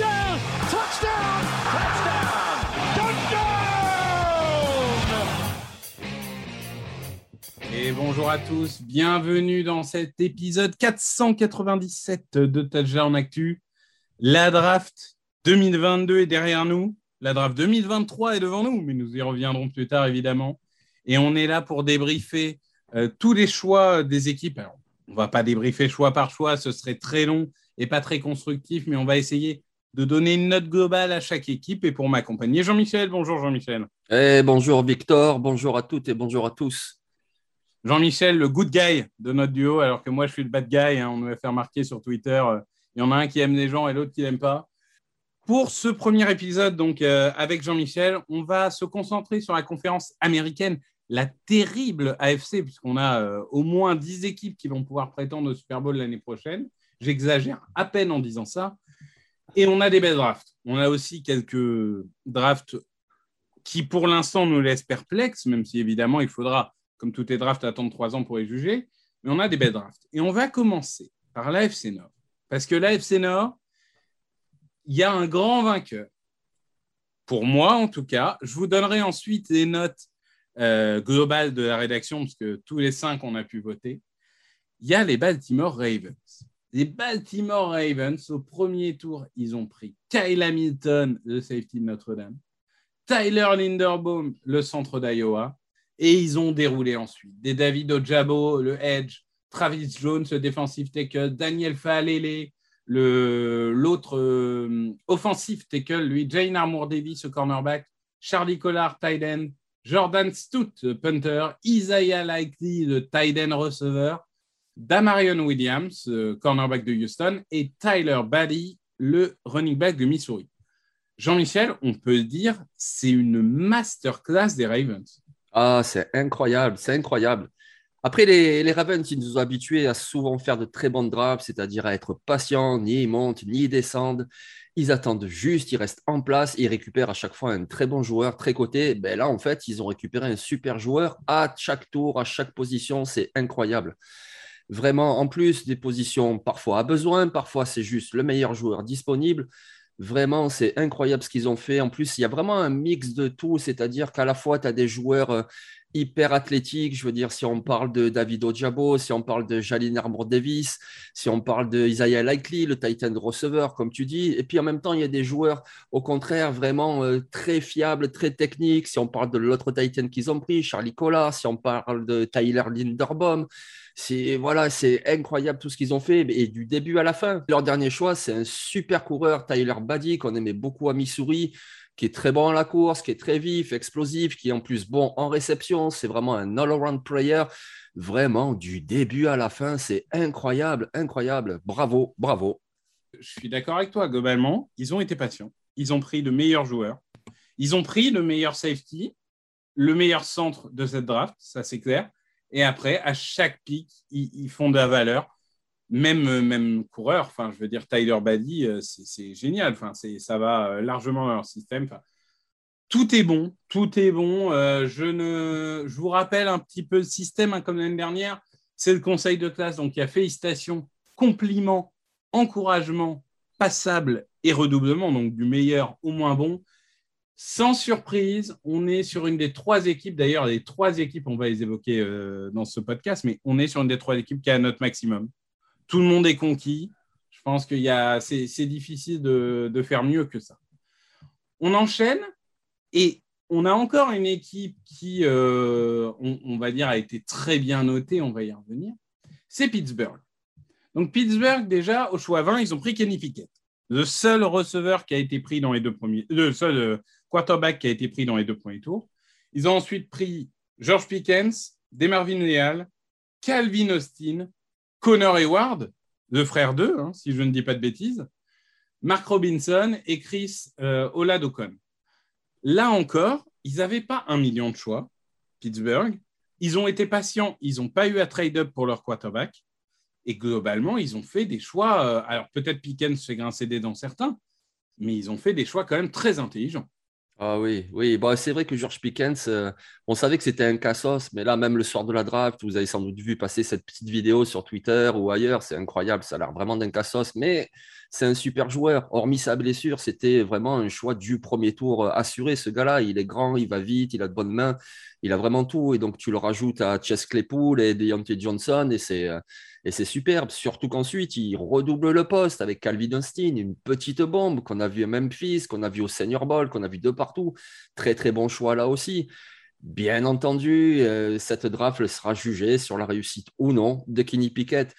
Touchdown. Touchdown. Et bonjour à tous, bienvenue dans cet épisode 497 de Touchdown Actu. La draft 2022 est derrière nous, la draft 2023 est devant nous, mais nous y reviendrons plus tard évidemment. Et on est là pour débriefer euh, tous les choix des équipes. On ne va pas débriefer choix par choix, ce serait très long et pas très constructif, mais on va essayer de donner une note globale à chaque équipe. Et pour m'accompagner, Jean-Michel. Bonjour Jean-Michel. Eh, bonjour Victor, bonjour à toutes et bonjour à tous. Jean-Michel, le good guy de notre duo, alors que moi je suis le bad guy. hein, on nous a fait remarquer sur Twitter. euh, Il y en a un qui aime les gens et l'autre qui n'aime pas. Pour ce premier épisode, donc euh, avec Jean-Michel, on va se concentrer sur la conférence américaine, la terrible AFC, puisqu'on a euh, au moins 10 équipes qui vont pouvoir prétendre au Super Bowl l'année prochaine. J'exagère à peine en disant ça. Et on a des belles drafts. On a aussi quelques drafts qui, pour l'instant, nous laissent perplexes, même si évidemment, il faudra, comme tous les drafts, attendre trois ans pour les juger. Mais on a des belles drafts. Et on va commencer par l'AFC Nord. Parce que l'AFC Nord, il y a un grand vainqueur. Pour moi, en tout cas, je vous donnerai ensuite les notes euh, globales de la rédaction, parce que tous les cinq, on a pu voter. Il y a les Baltimore Ravens. Les Baltimore Ravens, au premier tour, ils ont pris Kyle Hamilton, le safety de Notre-Dame, Tyler Linderbaum, le centre d'Iowa, et ils ont déroulé ensuite. Des David Ojabo, le edge, Travis Jones, le defensive tackle, Daniel Faalele, le- l'autre euh, offensive tackle, lui, Jane Armour Davis, le cornerback, Charlie Collard, tight end, Jordan Stout, le punter, Isaiah Likely, le tight end receiver, Damarion Williams, euh, cornerback de Houston, et Tyler Baddy, le running back de Missouri. Jean-Michel, on peut dire, c'est une masterclass des Ravens. Ah, c'est incroyable, c'est incroyable. Après, les, Ravens, ils nous ont habitués à souvent faire de très bonnes drafts, c'est-à-dire à être patients, ni ils montent, ni ils descendent. Ils attendent juste, ils restent en place, ils récupèrent à chaque fois un très bon joueur, très coté. Ben là, en fait, ils ont récupéré un super joueur à chaque tour, à chaque position. C'est incroyable. Vraiment, en plus des positions parfois à besoin, parfois c'est juste le meilleur joueur disponible. Vraiment, c'est incroyable ce qu'ils ont fait. En plus, il y a vraiment un mix de tout, c'est-à-dire qu'à la fois, tu as des joueurs euh, hyper athlétiques. Je veux dire, si on parle de David Ojabo, si on parle de Jalin Armour Davis, si on parle de Isaiah Likely, le Titan receiver, comme tu dis. Et puis en même temps, il y a des joueurs, au contraire, vraiment euh, très fiables, très techniques. Si on parle de l'autre Titan qu'ils ont pris, Charlie Collard, si on parle de Tyler Linderbaum. C'est voilà, c'est incroyable tout ce qu'ils ont fait et du début à la fin. Leur dernier choix, c'est un super coureur, Tyler Baddy, qu'on aimait beaucoup à Missouri, qui est très bon à la course, qui est très vif, explosif, qui est en plus bon en réception. C'est vraiment un all-around player. Vraiment, du début à la fin, c'est incroyable, incroyable. Bravo, bravo. Je suis d'accord avec toi, globalement, ils ont été patients. Ils ont pris le meilleur joueur. Ils ont pris le meilleur safety, le meilleur centre de cette draft, ça c'est clair. Et après, à chaque pick, ils, font de la valeur. Même, euh, même coureur, enfin, je veux dire, Tyler Baddy, euh, c'est génial. Enfin, ça va euh, largement dans leur système. Tout est bon, tout est bon. Je, ne, je vous rappelle un petit peu le système, hein, comme l'année dernière. C'est le conseil de classe. Donc, il y a félicitations, compliments, encouragement, passable et redoublement, donc du meilleur au moins bon. Sans surprise, on est sur une des trois équipes, d'ailleurs les trois équipes, on va les évoquer euh, dans ce podcast, mais on est sur une des trois équipes qui a notre maximum. Tout le monde est conquis. Je pense que c'est difficile de, faire mieux que ça. On enchaîne et on a encore une équipe qui, euh, on, on va dire, a été très bien notée, on va y revenir. C'est Pittsburgh. Donc Pittsburgh, déjà, au choix 20, ils ont pris Kenny Pickett. Le seul receveur qui a été pris dans les deux premiers, le seul euh, quarterback qui a été pris dans les deux premiers tours. Ils ont ensuite pris George Pickens, Demarvin Leal, Calvin Austin, Connor Hayward, le frère d'eux, hein, si je ne dis pas de bêtises, Mark Robinson et Chris euh, Oladokon. Là encore, ils n'avaient pas un million de choix, Pittsburgh. Ils ont été patients, ils n'ont pas eu à trade-up pour leur quarterback. Et globalement, ils ont fait des choix. Euh, alors peut-être Pickens fait grincer des dents certains, mais ils ont fait des choix quand même très intelligents. Ah oui, oui. Bon, c'est vrai que George Pickens, euh, on savait que c'était un cassos, mais là, même le soir de la draft, vous avez sans doute vu passer cette petite vidéo sur Twitter ou ailleurs. C'est incroyable, ça a l'air vraiment d'un cassos, mais c'est un super joueur. Hormis sa blessure, c'était vraiment un choix du premier tour euh, assuré. Ce gars-là, il est grand, il va vite, il a de bonnes mains, il a vraiment tout. Et donc, tu le rajoutes à Chess Claypool et Deontay Johnson, et c'est. Euh, et c'est superbe, surtout qu'ensuite, il redouble le poste avec Calvin Austin, une petite bombe qu'on a vu à Memphis, qu'on a vu au Senior Bowl, qu'on a vu de partout. Très, très bon choix là aussi. Bien entendu, euh, cette draft sera jugée sur la réussite ou non de Kenny Pickett.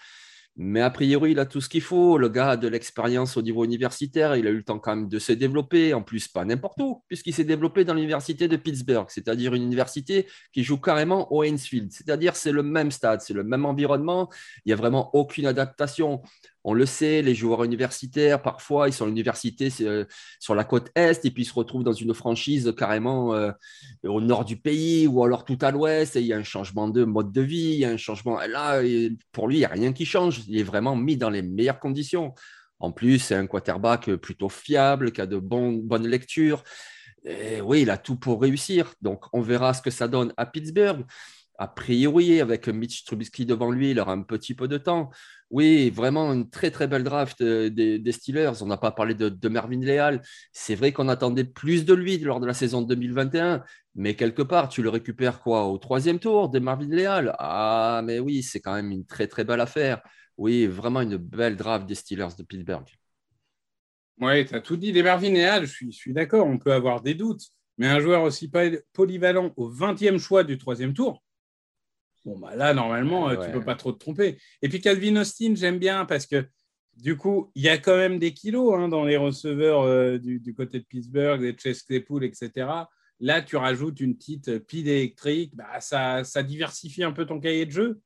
Mais a priori, il a tout ce qu'il faut. Le gars a de l'expérience au niveau universitaire. Il a eu le temps quand même de se développer. En plus, pas n'importe où, puisqu'il s'est développé dans l'université de Pittsburgh, c'est-à-dire une université qui joue carrément au Hainesfield. C'est-à-dire c'est le même stade, c'est le même environnement. Il n'y a vraiment aucune adaptation. On le sait, les joueurs universitaires, parfois, ils sont à l'université euh, sur la côte Est et puis ils se retrouvent dans une franchise carrément euh, au nord du pays ou alors tout à l'Ouest et il y a un changement de mode de vie, il y a un changement. Là, pour lui, il n'y a rien qui change. Il est vraiment mis dans les meilleures conditions. En plus, c'est un quarterback plutôt fiable, qui a de bonnes lectures. Oui, il a tout pour réussir. Donc, on verra ce que ça donne à Pittsburgh. A priori, avec Mitch Trubisky devant lui, il aura un petit peu de temps. Oui, vraiment une très très belle draft euh, des, Steelers. On n'a pas parlé de, Mervyn Leal. C'est vrai qu'on attendait plus de lui lors de la saison 2021, mais quelque part, tu le récupères quoi au troisième tour de Marvin Leal? Ah, mais oui, c'est quand même une très très belle affaire. Oui, vraiment une belle draft des Steelers de Pittsburgh. Oui, tu as tout dit des Marvin Leal. Je suis, suis d'accord, on peut avoir des doutes, mais un joueur aussi polyvalent au 20e choix du troisième tour, Bon, bah là, normalement, tu ne peux pas trop te tromper. Et puis Calvin Austin, j'aime bien parce que du coup, il y a quand même des kilos hein, dans les receveurs euh, du, côté de Pittsburgh, des Chase Claypool, etc. Là, tu rajoutes une petite pile électrique, bah, ça, ça diversifie un peu ton cahier de jeu.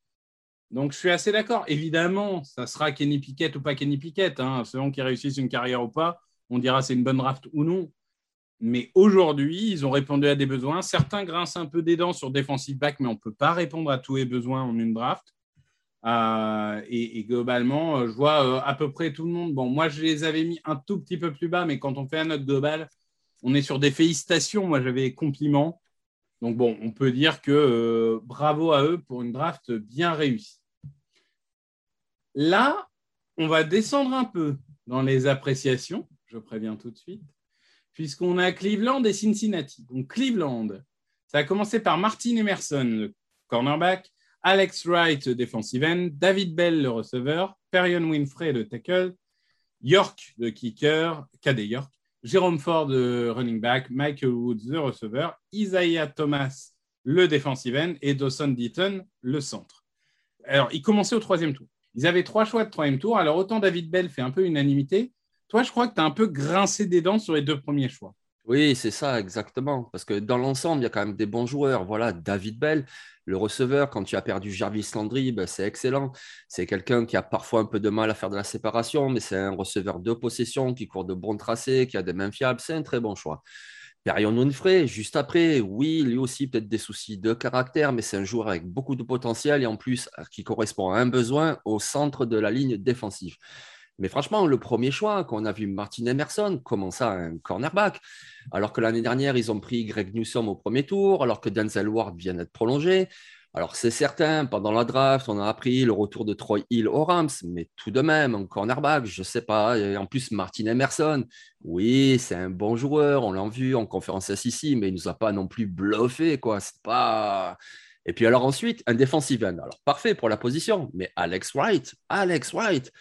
Donc, je suis assez d'accord. Évidemment, ça sera Kenny Pickett ou pas Kenny Pickett. Hein, selon qu'il réussisse une carrière ou pas, on dira c'est une bonne draft ou non. Mais aujourd'hui, ils ont répondu à des besoins. Certains grincent un peu des dents sur defensive back, mais on ne peut pas répondre à tous les besoins en une draft. Euh, et, globalement, euh, je vois euh, à peu près tout le monde. Bon, moi, je les avais mis un tout petit peu plus bas, mais quand on fait un note global, on est sur des félicitations. Moi, j'avais compliments. Donc, bon, on peut dire que bravo à eux pour une draft bien réussie. Là, on va descendre un peu dans les appréciations. Je préviens tout de suite puisqu'on a Cleveland et Cincinnati. Donc Cleveland, ça a commencé par Martin Emerson, le cornerback, Alex Wright, defensive end, David Bell, le receveur, Perion Winfrey, le tackle, York, le kicker, KD York, Jérôme Ford, le running back, Michael Woods, le receveur, Isaiah Thomas, le defensive end, et Dawson Deaton, le centre. Alors, ils commençaient au troisième tour. Ils avaient trois choix de troisième tour. Alors, autant David Bell fait un peu unanimité, toi, je crois que tu as un peu grincé des dents sur les deux premiers choix. Oui, c'est ça, exactement. Parce que dans l'ensemble, il y a quand même des bons joueurs. Voilà, David Bell, le receveur, quand tu as perdu Jarvis Landry, ben, c'est excellent. C'est quelqu'un qui a parfois un peu de mal à faire de la séparation, mais c'est un receveur de possession qui court de bons tracés, qui a des mains fiables. C'est un très bon choix. Perion Winfrey, juste après, oui, lui aussi peut-être des soucis de caractère, mais c'est un joueur avec beaucoup de potentiel et en plus qui correspond à un besoin au centre de la ligne défensive. Mais franchement, le premier choix, qu'on a vu Martin Emerson, comment ça, un cornerback? Alors que l'année dernière, ils ont pris Greg Newsom au premier tour, alors que Denzel Ward vient d'être prolongé. Alors c'est certain, pendant la draft, on a appris le retour de Troy Hill au Rams, mais tout de même, un cornerback, je ne sais pas. En plus, Martin Emerson, oui, c'est un bon joueur, on l'a vu en conférence ici, mais il ne nous a pas non plus bluffé, quoi. Et puis alors ensuite, un defensive end. Alors parfait pour la position, mais Alex Wright, Alex Wright.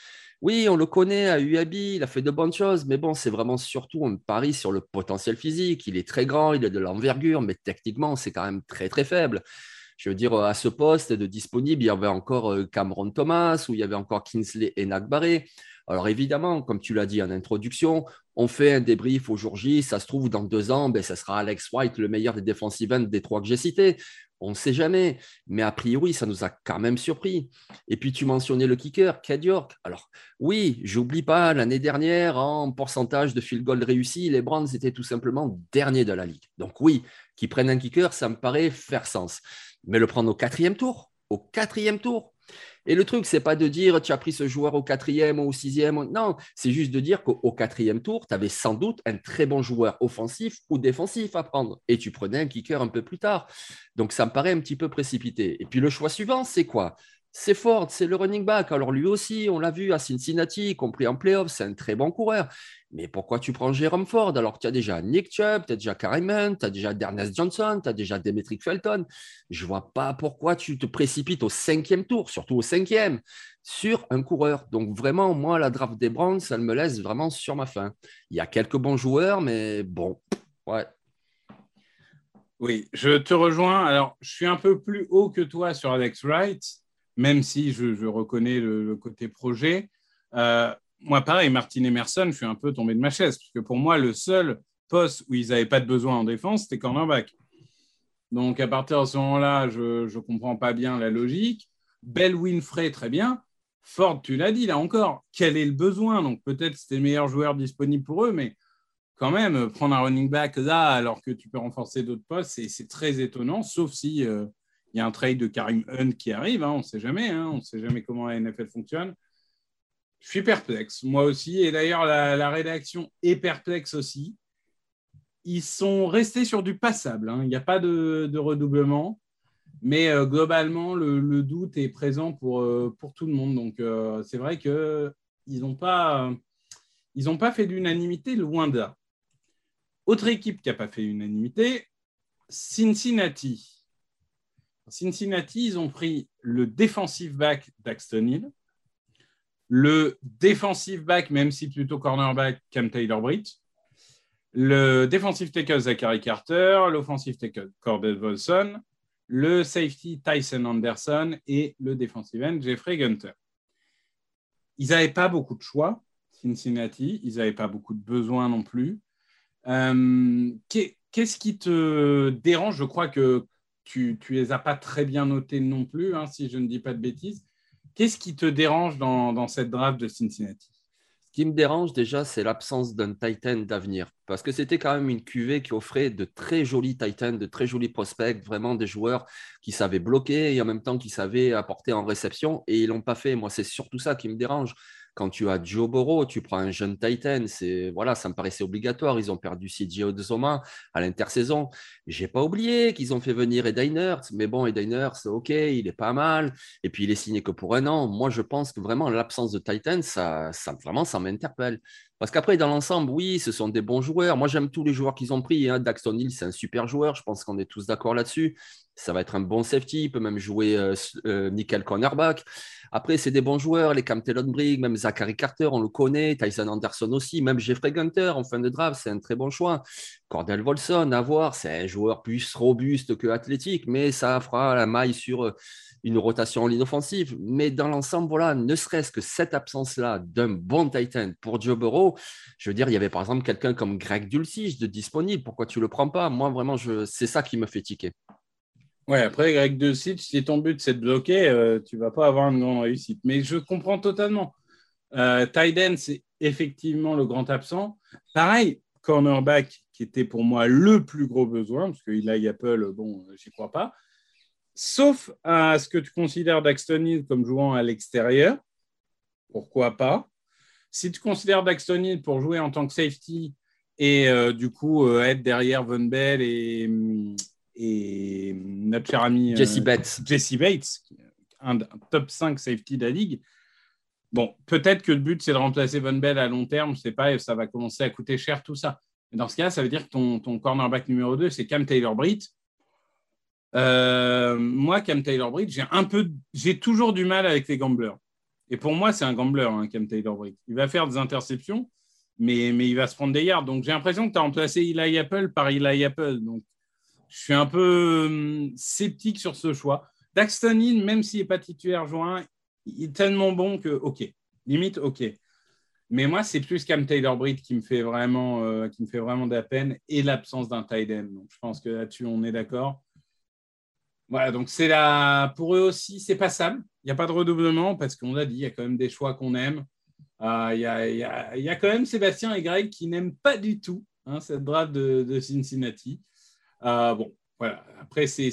Oui, on le connaît à UAB, il a fait de bonnes choses, mais bon, c'est vraiment surtout un pari sur le potentiel physique. Il est très grand, il a de l'envergure, mais techniquement, c'est quand même très, très faible. Je veux dire, à ce poste de disponible, il y avait encore euh, Cameron Thomas, ou il y avait encore Kinsley et Nagbaré. Alors évidemment, comme tu l'as dit en introduction, on fait un débrief au jour J. Ça se trouve, dans deux ans, ben, ça sera Alex White, le meilleur des defensive ends des trois que j'ai cités. On ne sait jamais. Mais a priori, ça nous a quand même surpris. Et puis, tu mentionnais le kicker, Cad York. Alors, oui, j'oublie pas, l'année dernière, en pourcentage de field goal réussi, les Browns étaient tout simplement derniers de la ligue. Donc, oui, qu'ils prennent un kicker, ça me paraît faire sens. Mais le prendre au quatrième tour, au quatrième tour, et le truc, c'est pas de dire tu as pris ce joueur au quatrième ou au sixième. Non, c'est juste de dire qu'au quatrième tour, tu avais sans doute un très bon joueur offensif ou défensif à prendre. Et tu prenais un kicker un peu plus tard. Donc ça me paraît un petit peu précipité. Et puis le choix suivant, c'est quoi? C'est Ford, c'est le running back. Alors lui aussi, on l'a vu à Cincinnati, y compris en playoff, c'est un très bon coureur. Mais pourquoi tu prends Jérôme Ford alors que tu as déjà Nick Chubb, tu as déjà Karim tu as déjà Dernest Johnson, tu as déjà Demetric Felton? Je ne vois pas pourquoi tu te précipites au cinquième tour, surtout au cinquième, sur un coureur. Donc vraiment, moi, la draft des Browns, ça me laisse vraiment sur ma faim. Il y a quelques bons joueurs, mais bon, ouais. Oui, je te rejoins. Alors, je suis un peu plus haut que toi sur Alex Wright même si je, reconnais le, côté projet. Euh, moi, pareil, Martin Emerson, je suis un peu tombé de ma chaise, parce que pour moi, le seul poste où ils n'avaient pas de besoin en défense, c'était cornerback. Donc, à partir de ce moment-là, je ne comprends pas bien la logique. Bell Winfrey, très bien. Ford, tu l'as dit là encore, quel est le besoin? Donc, peut-être c'était le meilleur joueur disponible pour eux, mais quand même, prendre un running back là, alors que tu peux renforcer d'autres postes, c'est très étonnant, sauf si. Euh, il y a un trade de Karim Hunt qui arrive, hein, on ne sait jamais, hein, on ne sait jamais comment la NFL fonctionne. Je suis perplexe, moi aussi, et d'ailleurs la, rédaction est perplexe aussi. Ils sont restés sur du passable, hein. il n'y a pas de, redoublement, mais euh, globalement, le, doute est présent pour, euh, pour tout le monde. Donc euh, c'est vrai qu'ils n'ont pas, ils pas fait l'unanimité, loin de là. Autre équipe qui n'a pas fait l'unanimité, Cincinnati. Cincinnati, ils ont pris le defensive back d'Axton Hill, le defensive back, même si plutôt cornerback, Cam Taylor-Britt, le defensive tackle Zachary Carter, l'offensive tackle Cordell Volson, le safety Tyson Anderson. Et le defensive end Jeffrey Gunter. Ils n'avaient pas beaucoup de choix, Cincinnati, ils n'avaient pas beaucoup de besoins non plus. Euh, qu'est-ce qui te dérange? Je crois que tu ne les as pas très bien notés non plus, hein, si je ne dis pas de bêtises. Qu'est-ce qui te dérange dans, cette draft de Cincinnati? Ce qui me dérange déjà, c'est l'absence d'un Titan d'avenir. Parce que c'était quand même une cuvée qui offrait de très jolis Titans, de très jolis prospects, vraiment des joueurs qui savaient bloquer et en même temps qui savaient apporter en réception. Et ils ne l'ont pas fait. Moi, c'est surtout ça qui me dérange. Quand tu as Joe Burrow, tu prends un jeune Titan, c'est voilà, ça me paraissait obligatoire. Ils ont perdu CJ Odzoma à l'intersaison. J'ai pas oublié qu'ils ont fait venir Eden Hurts, mais bon, Eden c'est ok, il est pas mal. Et puis il est signé que pour un an. Moi, je pense que vraiment l'absence de Titan, ça, ça vraiment, ça m'interpelle. Parce qu'après, dans l'ensemble, oui, ce sont des bons joueurs. Moi, j'aime tous les joueurs qu'ils ont pris. Hein. Daxton Hill, c'est un super joueur. Je pense qu'on est tous d'accord là-dessus. Ça va être un bon safety. Il peut même jouer euh, euh, nickel cornerback. Après, c'est des bons joueurs. Les Cam Brigg, même Zachary Carter, on le connaît. Tyson Anderson aussi. Même Jeffrey Gunter en fin de draft, c'est un très bon choix. Cordell Volson, à voir. C'est un joueur plus robuste que athlétique, mais ça fera la maille sur euh, une rotation en ligne offensive. Mais dans l'ensemble, voilà, ne serait-ce que cette absence-là d'un bon Titan pour Joe Burrow, je veux dire, il y avait par exemple quelqu'un comme Greg Dulcich de disponible. Pourquoi tu ne le prends pas? Moi, vraiment, c'est ça qui me fait tiquer. Ouais, après, Greg Dulcich, si ton but c'est de bloquer, euh, tu ne vas pas avoir une grande réussite. Mais je comprends totalement. Euh, Titan, c'est effectivement le grand absent. Pareil, cornerback, qui était pour moi le plus gros besoin, parce qu'il a Apple, bon, j'y crois pas sauf à ce que tu considères Daxton Hill comme jouant à l'extérieur. Pourquoi pas Si tu considères Daxton Hill pour jouer en tant que safety et euh, du coup euh, être derrière Von Bell et, et notre cher ami euh, Jesse Bates, Jesse Bates un, top 5 safety de la ligue. Bon, peut-être que le but, c'est de remplacer Von Bell à long terme, je ne sais pas, ça va commencer à coûter cher tout ça. Mais dans ce cas, ça veut dire que ton, ton cornerback numéro 2, c'est Cam Taylor-Britt euh, moi, Cam Taylor-Britt, j'ai un peu, j'ai toujours du mal avec les gamblers. Et pour moi, c'est un gambler, hein, Cam Taylor-Britt. Il va faire des interceptions, mais, mais il va se prendre des yards. Donc, j'ai l'impression que tu as remplacé Eli Apple par Eli Apple. Donc, je suis un peu hum, sceptique sur ce choix. Daxton Hill, même s'il n'est pas titulaire juin, il est tellement bon que, OK, limite, OK. Mais moi, c'est plus Cam Taylor-Britt qui me fait vraiment, euh, qui me fait vraiment de la peine et l'absence d'un tight. Donc, je pense que là-dessus, on est d'accord. Voilà, donc c'est là pour eux aussi, c'est passable. Il n'y a pas de redoublement parce qu'on l'a dit, il y a quand même des choix qu'on aime. Euh, il y, a, quand même Sébastien et Greg qui n'aiment pas du tout hein, cette draft de Cincinnati. Euh, bon, voilà. Après, c'est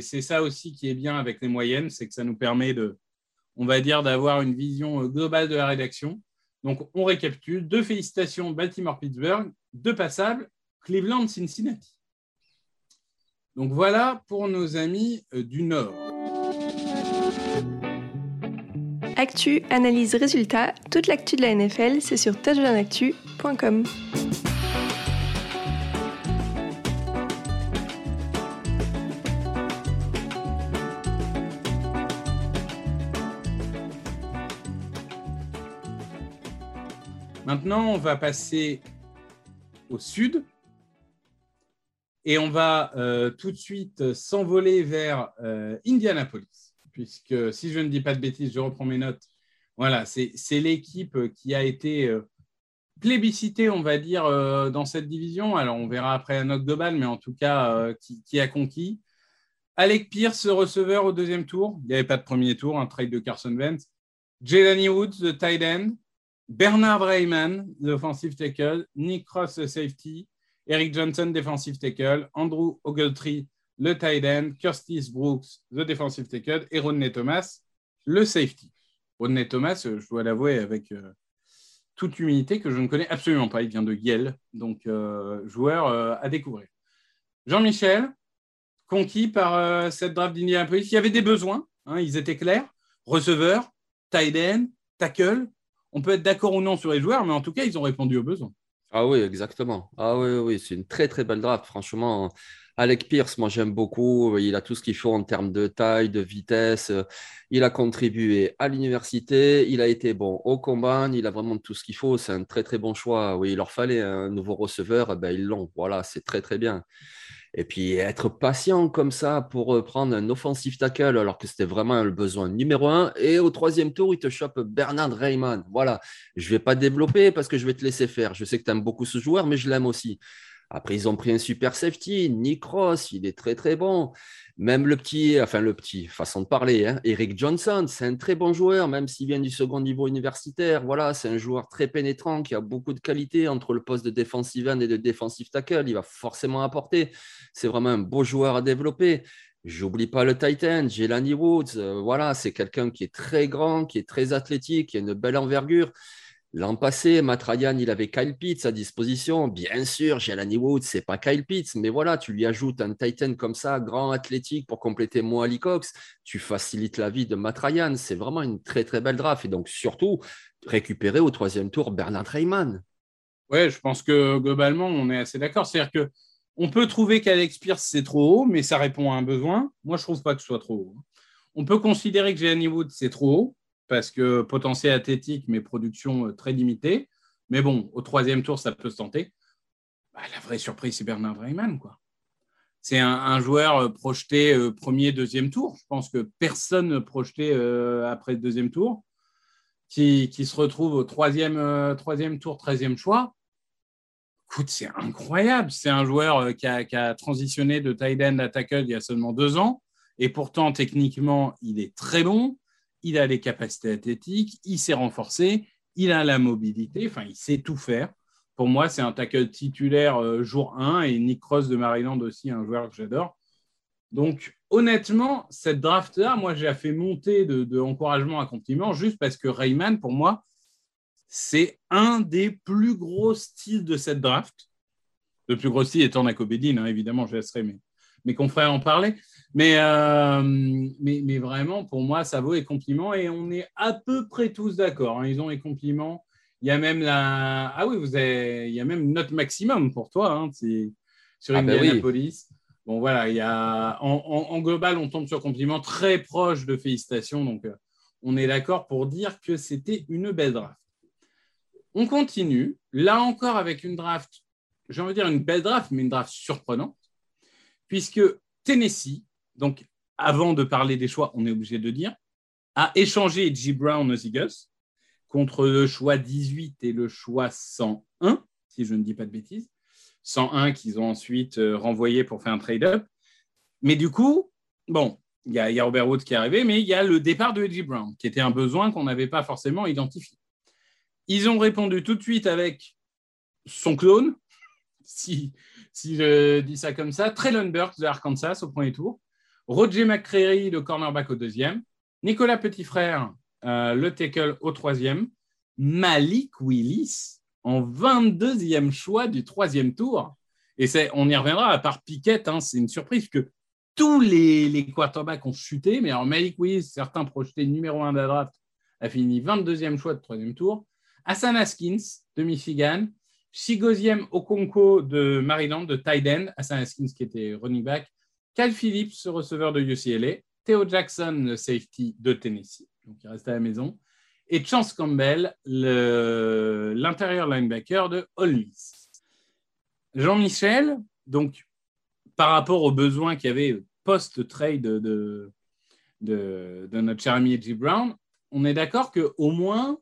ça aussi qui est bien avec les moyennes, c'est que ça nous permet de, on va dire, d'avoir une vision globale de la rédaction. Donc, on récapitule. Deux félicitations Baltimore-Pittsburgh, deux passables Cleveland-Cincinnati. Donc voilà pour nos amis du Nord. Actu, analyse, résultat, toute l'actu de la NFL, c'est sur touchdownactu.com. Maintenant, on va passer au sud et on va euh, tout de suite s'envoler vers euh, Indianapolis, puisque si je ne dis pas de bêtises, je reprends mes notes. Voilà, c'est l'équipe qui a été euh, plébiscitée, on va dire, euh, dans cette division. Alors, on verra après la note globale, mais en tout cas, euh, qui, a conquis. Alec Pierce, receveur au deuxième tour. Il n'y avait pas de premier tour, un trade de Carson Wentz. Jelani Woods, le tight end. Bernard Rayman, l'offensive tackle. Nick Cross, le safety. Eric Johnson, defensive tackle. Andrew Ogletree, le tight end. Curtis Brooks, le defensive tackle. Et Rodney Thomas, le safety. Rodney Thomas, je dois l'avouer avec euh, toute humilité, que je ne connais absolument pas. Il vient de Yale, donc euh, joueur euh, à découvrir. Jean-Michel, conquis par euh, cette draft d'Indianapolis. Il y avait des besoins, hein, ils étaient clairs. Receveur, tight end, tackle. On peut être d'accord ou non sur les joueurs, mais en tout cas, ils ont répondu aux besoins. Ah oui, exactement. Ah oui, oui, c'est une très très belle draft. Franchement, Alec Pierce, moi j'aime beaucoup. Il a tout ce qu'il faut en termes de taille, de vitesse. Il a contribué à l'université. Il a été bon au combat. Il a vraiment tout ce qu'il faut. C'est un très très bon choix. Oui, il leur fallait un nouveau receveur. Ben, ils l'ont. Voilà, c'est très très bien. Et puis être patient comme ça pour prendre un offensive tackle alors que c'était vraiment le besoin numéro un. Et au troisième tour, il te chope Bernard Rayman. Voilà, je ne vais pas développer parce que je vais te laisser faire. Je sais que tu aimes beaucoup ce joueur, mais je l'aime aussi. Après, ils ont pris un super safety, Nick Ross, il est très très bon. Même le petit, enfin le petit, façon de parler, hein, Eric Johnson, c'est un très bon joueur, même s'il vient du second niveau universitaire. Voilà, c'est un joueur très pénétrant qui a beaucoup de qualité entre le poste de defensive end et de defensive tackle. Il va forcément apporter. C'est vraiment un beau joueur à développer. J'oublie pas le Titan, Jelani Woods. Euh, voilà, c'est quelqu'un qui est très grand, qui est très athlétique, qui a une belle envergure. L'an passé, Matt il avait Kyle Pitts à disposition. Bien sûr, Jelani Woods, c'est pas Kyle Pitts, mais voilà, tu lui ajoutes un Titan comme ça, grand athlétique pour compléter Moali Cox. Tu facilites la vie de Matt. C'est vraiment une très très belle draft. Et donc surtout, récupérer au troisième tour Bernard Rayman. Ouais, je pense que globalement, on est assez d'accord. C'est-à-dire que on peut trouver qu'Alex Pierce, c'est trop haut, mais ça répond à un besoin. Moi, je trouve pas que ce soit trop haut. On peut considérer que Jelani Woods, c'est trop haut parce que potentiel athlétique, mais production très limitée. Mais bon, au troisième tour, ça peut se tenter. Bah, la vraie surprise, c'est Bernard Rayman. Quoi. C'est un, joueur projeté euh, premier, deuxième tour. Je pense que personne ne projeté euh, après le deuxième tour, qui, qui, se retrouve au troisième, euh, troisième tour, treizième choix. Écoute, c'est incroyable. C'est un joueur qui a, qui a, transitionné de tight end à tackle il y a seulement deux ans. Et pourtant, techniquement, il est très bon il a les capacités athlétiques, il s'est renforcé, il a la mobilité, enfin, il sait tout faire. Pour moi, c'est un tackle titulaire euh, jour 1 et Nick Cross de Maryland aussi, un joueur que j'adore. Donc, honnêtement, cette draft-là, moi, j'ai fait monter de, encouragement à compliment juste parce que Rayman, pour moi, c'est un des plus gros styles de cette draft. Le plus gros style étant Nakobedin, hein, évidemment, je laisserai mes, mes confrères en parler. Mais, euh, mais, mais, vraiment, pour moi, ça vaut les compliments et on est à peu près tous d'accord. Hein. Ils ont les compliments. Il y a même la. Ah oui, vous avez... il y a même note maximum pour toi hein, sur ah Indianapolis. Ben oui. Bon, voilà, il y a... en, en, en, global, on tombe sur compliments très proches de félicitations. Donc, euh, on est d'accord pour dire que c'était une belle draft. On continue, là encore avec une draft, j'ai envie de dire une belle draft, mais une draft surprenante, puisque Tennessee donc, avant de parler des choix, on est obligé de dire, a échangé G. Brown aux Eagles contre le choix 18 et le choix 101, si je ne dis pas de bêtises. 101 qu'ils ont ensuite euh, renvoyé pour faire un trade-up. Mais du coup, bon, il y, a Robert Woods qui est arrivé, mais il y a le départ de Edgy Brown, qui était un besoin qu'on n'avait pas forcément identifié. Ils ont répondu tout de suite avec son clone, si, si je dis ça comme ça, Traylon Burks de Arkansas au premier tour, Roger McCreary, le cornerback au deuxième, Nicolas Petitfrère, euh, le tackle au troisième, Malik Willis en 22e choix du troisième tour. Et on y reviendra, à part Piquet, hein, c'est une surprise que tous les, quarterbacks ont chuté. Mais alors, Malik Willis, certains projetés numéro 1 de draft, a fini 22e choix de troisième tour. Hassan Haskins de Michigan, Chigosième Okonko de Maryland, de Tyden, Hassan Haskins qui était running back, Cal Phillips, receveur de UCLA, Theo Jackson, safety de Tennessee, donc il reste à la maison, et Chance Campbell, l'intérieur linebacker de Ole Miss. Jean-Michel, donc par rapport aux besoins qu'il y avait post-trade de, notre cher ami Brown, on est d'accord qu'au moins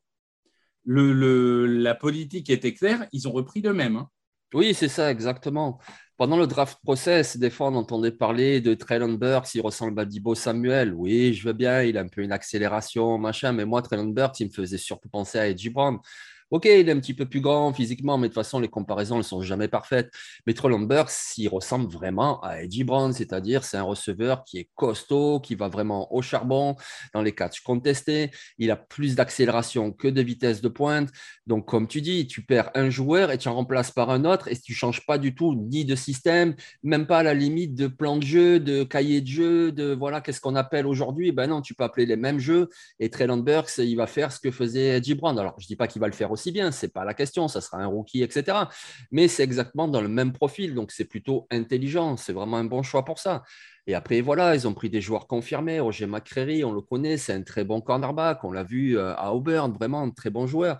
le, la politique était claire, ils ont repris de même. Hein. Oui, c'est ça, exactement. Pendant le draft process, des fois, on entendait parler de Traylon Burks, il ressemble à Dibo Samuel. Oui, je veux bien, il a un peu une accélération, machin, mais moi, Traylon Burks, il me faisait surtout penser à Edgy Brown. Ok, il est un petit peu plus grand physiquement, mais de toute façon, les comparaisons ne sont jamais parfaites. Mais Burks, il ressemble vraiment à Eddie Brown, c'est-à-dire c'est un receveur qui est costaud, qui va vraiment au charbon dans les catchs contestés. Il a plus d'accélération que de vitesse de pointe. Donc, comme tu dis, tu perds un joueur et tu en remplaces par un autre et tu ne changes pas du tout ni de système, même pas à la limite de plan de jeu, de cahier de jeu, de voilà, qu'est-ce qu'on appelle aujourd'hui? Ben non, tu peux appeler les mêmes jeux et Traylon Burks, il va faire ce que faisait Eddie Brown. Alors, je ne dis pas qu'il va le faire aussi aussi bien, c'est pas la question, ça sera un rookie, etc. Mais c'est exactement dans le même profil, donc c'est plutôt intelligent, c'est vraiment un bon choix pour ça. Et après, voilà, ils ont pris des joueurs confirmés. Roger McCreary, on le connaît, c'est un très bon cornerback. On l'a vu euh, à Auburn, vraiment un très bon joueur.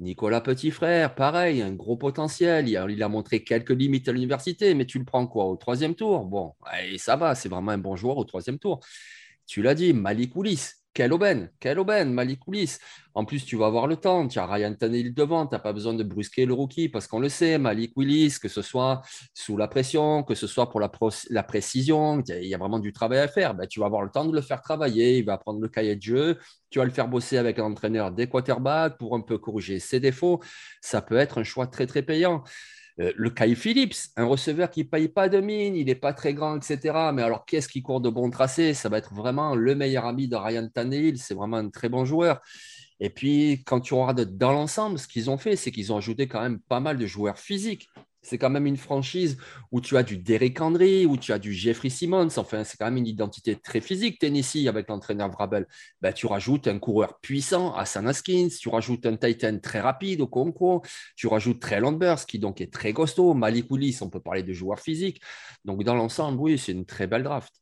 Nicolas Petitfrère, pareil, un gros potentiel. Il a, montré quelques limites à l'université, mais tu le prends quoi au troisième tour? Bon, et ça va, c'est vraiment un bon joueur au troisième tour. Tu l'as dit, Malik Oulis, quelle aubaine, quelle aubaine, Malik En plus, tu vas avoir le temps. Tu as Ryan Tannehill devant. Tu n'as pas besoin de brusquer le rookie parce qu'on le sait, Malik Willis, que ce soit sous la pression, que ce soit pour la, précision, il y a vraiment du travail à faire. Ben, tu vas avoir le temps de le faire travailler. Il va prendre le cahier de jeu. Tu vas le faire bosser avec un entraîneur des quarterbacks pour un peu corriger ses défauts. Ça peut être un choix très, très payant. Euh, le Kai Phillips, un receveur qui ne paye pas de mine, il n'est pas très grand, etc. Mais alors, qu'est-ce qui court de bon tracé? Ça va être vraiment le meilleur ami de Ryan Tannehill. C'est vraiment un très bon joueur. Et puis, quand tu regardes dans l'ensemble, ce qu'ils ont fait, c'est qu'ils ont ajouté quand même pas mal de joueurs physiques c'est quand même une franchise où tu as du Derek Henry, où tu as du Jeffrey Simmons. Enfin, c'est quand même une identité très physique, Tennessee, avec l'entraîneur Vrabel. Ben, tu rajoutes un coureur puissant, Hassan Haskins. Tu rajoutes un Titan très rapide, au Okonkwo. Tu rajoutes Trey Burst, qui donc est très costaud. Malik Willis, on peut parler de joueurs physiques. Donc, dans l'ensemble, oui, c'est une très belle draft.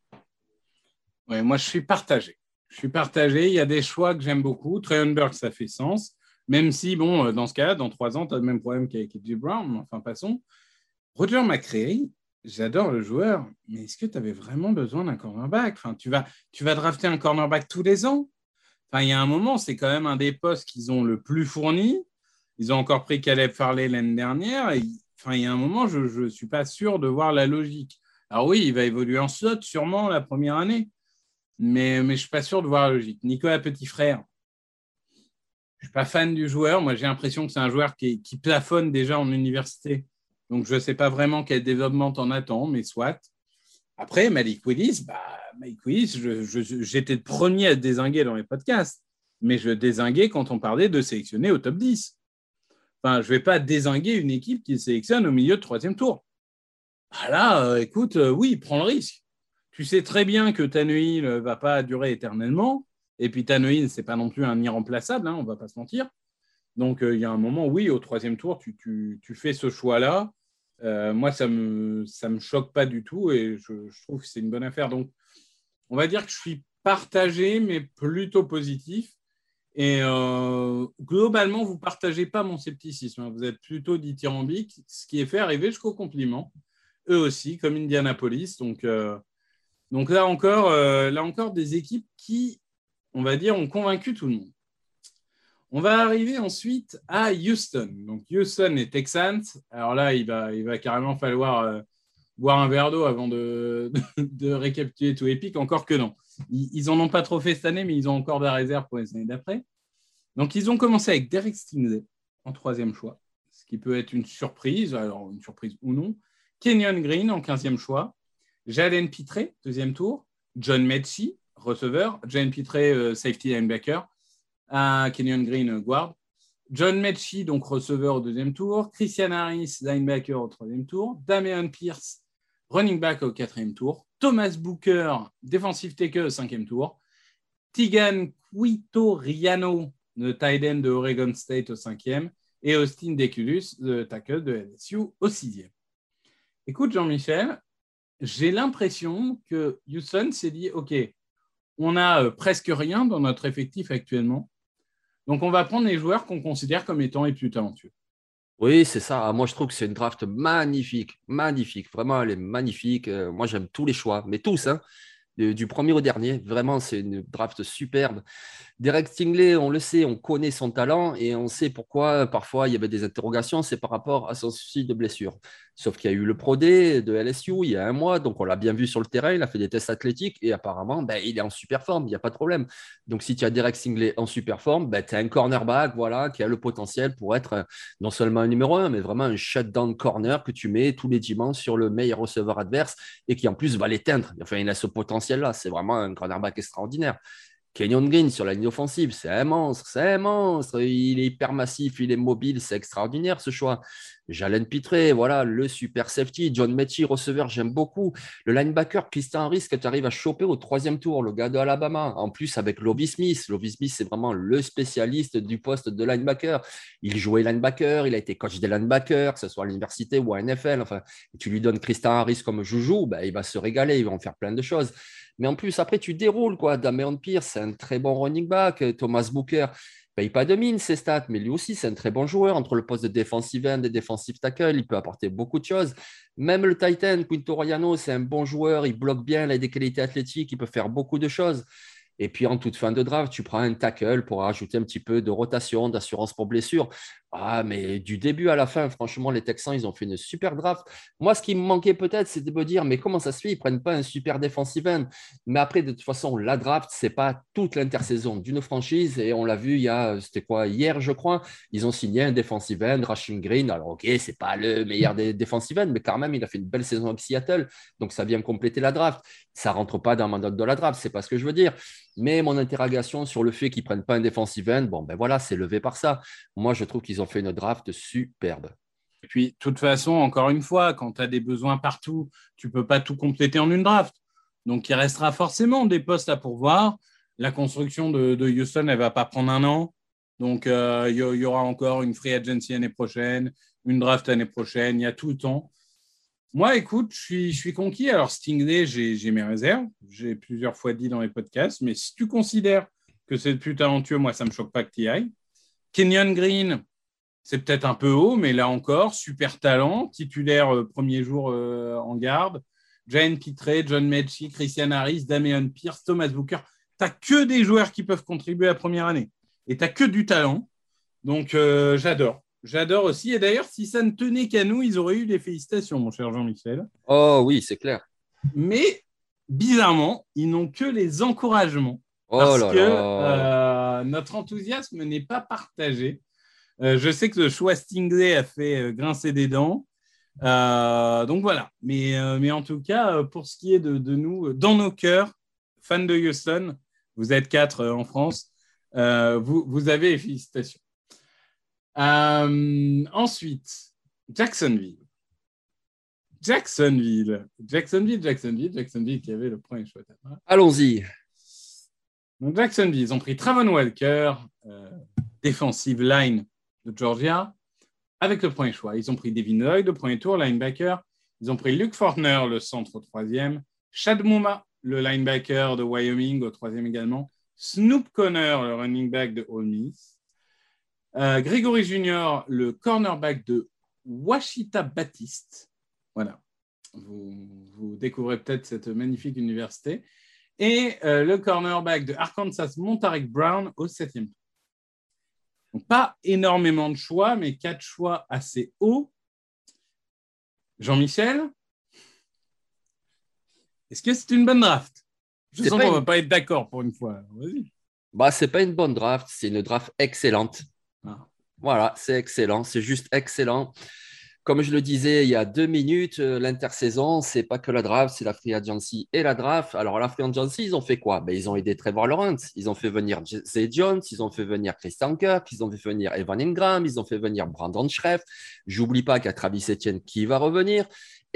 Oui, moi, je suis partagé. Je suis partagé. Il y a des choix que j'aime beaucoup. Trey Burst, ça fait sens. Même si, bon, euh, dans ce cas-là, dans trois ans, tu as le même problème qu'avec Edgy Brown, enfin, passons. Roger McCreary, j'adore le joueur, mais est-ce que tu avais vraiment besoin d'un cornerback? Tu, vas, drafter un cornerback tous les ans? Enfin, il y a un moment, c'est quand même un des postes qu'ils ont le plus fourni. Ils ont encore pris Caleb Farley l'année dernière. Enfin, il y a un moment, je ne suis pas sûr de voir la logique. Alors oui, il va évoluer en slot sûrement la première année, mais, mais je ne suis pas sûr de voir la logique. Nicolas Petit Frère, je suis pas fan du joueur. Moi, j'ai l'impression que c'est un joueur qui, plafonne déjà en université. Donc, je ne sais pas vraiment quel développement en attends, mais soit. Après, Malik Willis, bah, Malik Willis, j'étais le premier à désinguer dans les podcasts, mais je désinguais quand on parlait de sélectionner au top 10. Enfin, je ne vais pas désinguer une équipe qui sélectionne au milieu de troisième tour. Ah là, euh, écoute, euh, oui, prends le risque. Tu sais très bien que ta nuit ne va pas durer éternellement. Et puis Tanoïn, ce n'est pas non plus un irremplaçable, hein, on va pas se mentir. Donc euh, il y a un moment, oui, au troisième tour, tu, fais ce choix-là. Euh, moi, ça me, me choque pas du tout et je, trouve que c'est une bonne affaire. Donc, on va dire que je suis partagé, mais plutôt positif. Et euh, globalement, vous ne partagez pas mon scepticisme. Hein. Vous êtes plutôt dithyrambique, ce qui est fait arriver jusqu'au compliment. Eux aussi, comme Indianapolis. Donc, donc là, encore, là encore, des équipes qui on va dire, ont convaincu tout le monde. On va arriver ensuite à Houston. Donc Houston et Texans. Alors là, il va, il carrément falloir euh, boire un verre d'eau avant de, de, récapituler tout épique. Encore que non. Ils, n'en ont pas trop fait cette année, mais ils ont encore de la réserve pour les années d'après. Donc ils ont commencé avec Derek Stingley en troisième choix, ce qui peut être une surprise, alors une surprise ou non. Kenyon Green en quinzième choix. Jalen Pitré, deuxième tour. John Metchie, receveur. Jalen Pitré, euh, safety linebacker Kenyon Green Guard. John Metchie, donc receveur au deuxième tour. Christian Harris, linebacker au troisième tour. Damian Pierce, running back au quatrième tour. Thomas Booker, defensive taker au cinquième tour. Tigan Riano, le tight end de Oregon State au cinquième. Et Austin Deculus, le tackle de LSU au sixième. Écoute, Jean-Michel, j'ai l'impression que Houston s'est dit, OK, on a euh, presque rien dans notre effectif actuellement. Donc, on va prendre les joueurs qu'on considère comme étant les plus talentueux. Oui, c'est ça. Ah, moi, je trouve que c'est une draft magnifique, magnifique. Vraiment, elle est magnifique. Euh, moi, j'aime tous les choix, mais tous. Hein du premier au dernier. Vraiment, c'est une draft superbe. Derek Stingley, on le sait, on connaît son talent et on sait pourquoi parfois il y avait des interrogations, c'est par rapport à son souci de blessure. Sauf qu'il y a eu le Pro de LSU il y a un mois, donc on l'a bien vu sur le terrain, il a fait des tests athlétiques et apparemment, ben, il est en super forme, il n'y a pas de problème. Donc si tu as Derek Stingley en super forme, ben, tu as un cornerback voilà, qui a le potentiel pour être non seulement un numéro un, mais vraiment un shutdown corner que tu mets tous les dimanches sur le meilleur receveur adverse et qui en plus va l'éteindre. Enfin, il a ce potentiel-là, c'est vraiment un cornerback extraordinaire. Kenyon Green sur la ligne offensive, c'est un monstre, c'est un monstre. Il est hyper massif, il est mobile, c'est extraordinaire ce choix. Jalen Pitré, voilà, le super safety. John Mechie, receveur, j'aime beaucoup. Le linebacker, Christian Harris, que tu arrives à choper au troisième tour, le gars de Alabama. En plus, avec Lovie Smith. Lovie Smith, c'est vraiment le spécialiste du poste de linebacker. Il jouait linebacker, il a été coach des linebackers, que ce soit à l'université ou à NFL. Enfin, tu lui donnes Christian Harris comme joujou, ben, il va se régaler, il va faire plein de choses. Mais en plus, après, tu déroules, quoi. Damien Pierce, c'est un très bon running back. Thomas Booker, paye pas de mine ses stats, mais lui aussi, c'est un très bon joueur. Entre le poste de defensive end et defensive tackle, il peut apporter beaucoup de choses. Même le Titan, Quinto Royano, c'est un bon joueur. Il bloque bien, il a des qualités athlétiques, il peut faire beaucoup de choses. Et puis en toute fin de draft, tu prends un tackle pour rajouter un petit peu de rotation, d'assurance pour blessure. Ah, mais du début à la fin, franchement, les Texans, ils ont fait une super draft. Moi, ce qui me manquait peut-être, c'est de me dire, mais comment ça se fait? Ils ne prennent pas un super defensive end. Mais après, de toute façon, la draft, ce n'est pas toute l'intersaison d'une franchise. Et on l'a vu, c'était quoi, hier, je crois, ils ont signé un defensive end, Rashing Green. Alors, OK, ce n'est pas le meilleur des defensive end, mais quand même, il a fait une belle saison avec Seattle. Donc, ça vient compléter la draft. Ça ne rentre pas dans ma note de la draft, c'est pas ce que je veux dire. Mais mon interrogation sur le fait qu'ils ne prennent pas un defensive end, bon, ben voilà, c'est levé par ça. Moi, je trouve qu'ils ont fait une draft superbe. Et puis, de toute façon, encore une fois, quand tu as des besoins partout, tu ne peux pas tout compléter en une draft. Donc, il restera forcément des postes à pourvoir. La construction de, Houston, elle ne va pas prendre un an. Donc, euh, il y, aura encore une free agency l'année prochaine, une draft l'année prochaine. Il y a tout le temps. Moi, écoute, je suis, conquis. Alors, Stingley, j'ai mes réserves. J'ai plusieurs fois dit dans les podcasts. Mais si tu considères que c'est le plus talentueux, moi, ça ne me choque pas que tu y ailles. Kenyon Green, c'est peut-être un peu haut, mais là encore, super talent, titulaire euh, premier jour euh, en garde. Jane Pitré, John Mechie, Christian Harris, Damian Pierce, Thomas Booker. Tu n'as que des joueurs qui peuvent contribuer à la première année. Et tu n'as que du talent. Donc, euh, j'adore. J'adore aussi. Et d'ailleurs, si ça ne tenait qu'à nous, ils auraient eu des félicitations, mon cher Jean-Michel. Oh oui, c'est clair. Mais bizarrement, ils n'ont que les encouragements. Oh parce que notre enthousiasme n'est pas partagé. Euh, je sais que le choix Stingley a fait euh, grincer des dents. Euh, donc voilà. Mais, mais en tout cas, pour ce qui est de, nous, dans nos cœurs, fans de Houston, vous êtes quatre en France, vous, vous avez les félicitations. Ensuite, Jacksonville. Jacksonville. Jacksonville, Jacksonville, Jacksonville qui avait le premier choix. Allons-y. Donc Jacksonville, ils ont pris Travon Walker, defensive line de Georgia avec le premier choix. Ils ont pris Devin Lloyd le premier tour, linebacker. Ils ont pris Luke Fortner, le centre au troisième. Chad Mouma, le linebacker de Wyoming au troisième également. Snoop Conner, le running back de Ole Miss. Euh, Gregory Junior, le cornerback de Washita Baptiste. Voilà. Vous, découvrez peut-être cette magnifique université. Et euh, le cornerback de Arkansas, Montarek Brown, au septième. Donc, pas énormément de choix, mais quatre choix assez hauts. Jean-Michel, est-ce que c'est une bonne draft? Je sens qu'on une- va pas être d'accord pour une fois. Vas-y. Bah, c'est pas une bonne draft, c'est une draft excellente. Voilà, c'est excellent, c'est juste excellent. Comme je le disais il y a deux minutes, euh, l'intersaison, c'est pas que la draft, c'est la free agency et la draft. Alors, la free agency, ils ont fait quoi? Ben, Ils ont aidé Trevor Lawrence, ils ont fait venir Zay Jones, ils ont fait venir Christian Kirk, ils ont fait venir Evan Ingram, ils ont fait venir Brandon Schreff. J'oublie pas qu'il y Travis Etienne qui va revenir.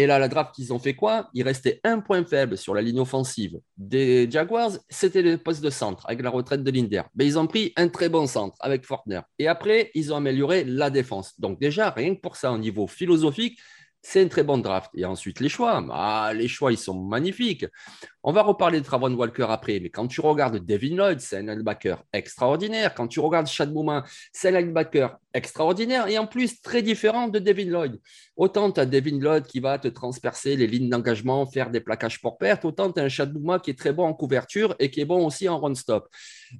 Et là, la draft, ils ont fait quoi? Il restait un point faible sur la ligne offensive des Jaguars, c'était le poste de centre avec la retraite de Linder. Mais ils ont pris un très bon centre avec Fortner. Et après, ils ont amélioré la défense. Donc déjà, rien que pour ça, au niveau philosophique, c'est une très bonne draft. Et ensuite, les choix. Ah, les choix, ils sont magnifiques. On va reparler de Travon Walker après, mais quand tu regardes Devin Lloyd, c'est un linebacker extraordinaire. Quand tu regardes Chad Mouman, c'est un linebacker extraordinaire et en plus très différent de Devin Lloyd. Autant tu as Devin Lloyd qui va te transpercer les lignes d'engagement, faire des plaquages pour perte, autant tu as un Chad Mouman qui est très bon en couverture et qui est bon aussi en run-stop.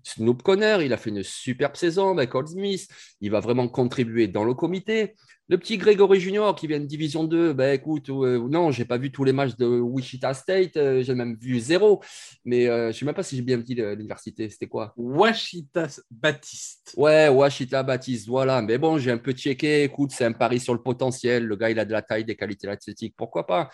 Snoop Conner, il a fait une superbe saison avec Old Smith. Il va vraiment contribuer dans le comité. Le petit Grégory Junior qui vient de Division 2, ben écoute, euh, non, j'ai pas vu tous les matchs de Wichita State, euh, j'ai même vu zéro. Mais euh, je sais même pas si j'ai bien dit l'université, c'était quoi? Washita Baptiste. Ouais, Washita Baptiste, voilà. Mais bon, j'ai un peu checké. Écoute, c'est un pari sur le potentiel. Le gars, il a de la taille, des qualités athlétiques. Pourquoi pas?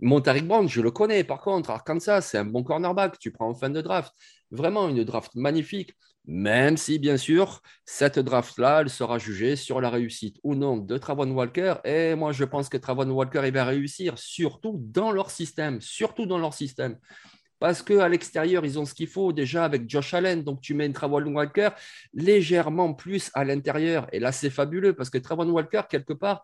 Montaric Brown, je le connais. Par contre, Arkansas, c'est un bon cornerback. Tu prends en fin de draft. Vraiment une draft magnifique. Même si, bien sûr, cette draft-là, sera jugée sur la réussite ou non de Travon Walker. Et moi, je pense que Travon Walker, il va réussir, surtout dans leur système. Surtout dans leur système. Parce qu'à l'extérieur, ils ont ce qu'il faut déjà avec Josh Allen. Donc, tu mets une Travon Walker légèrement plus à l'intérieur. Et là, c'est fabuleux parce que Travon Walker, quelque part,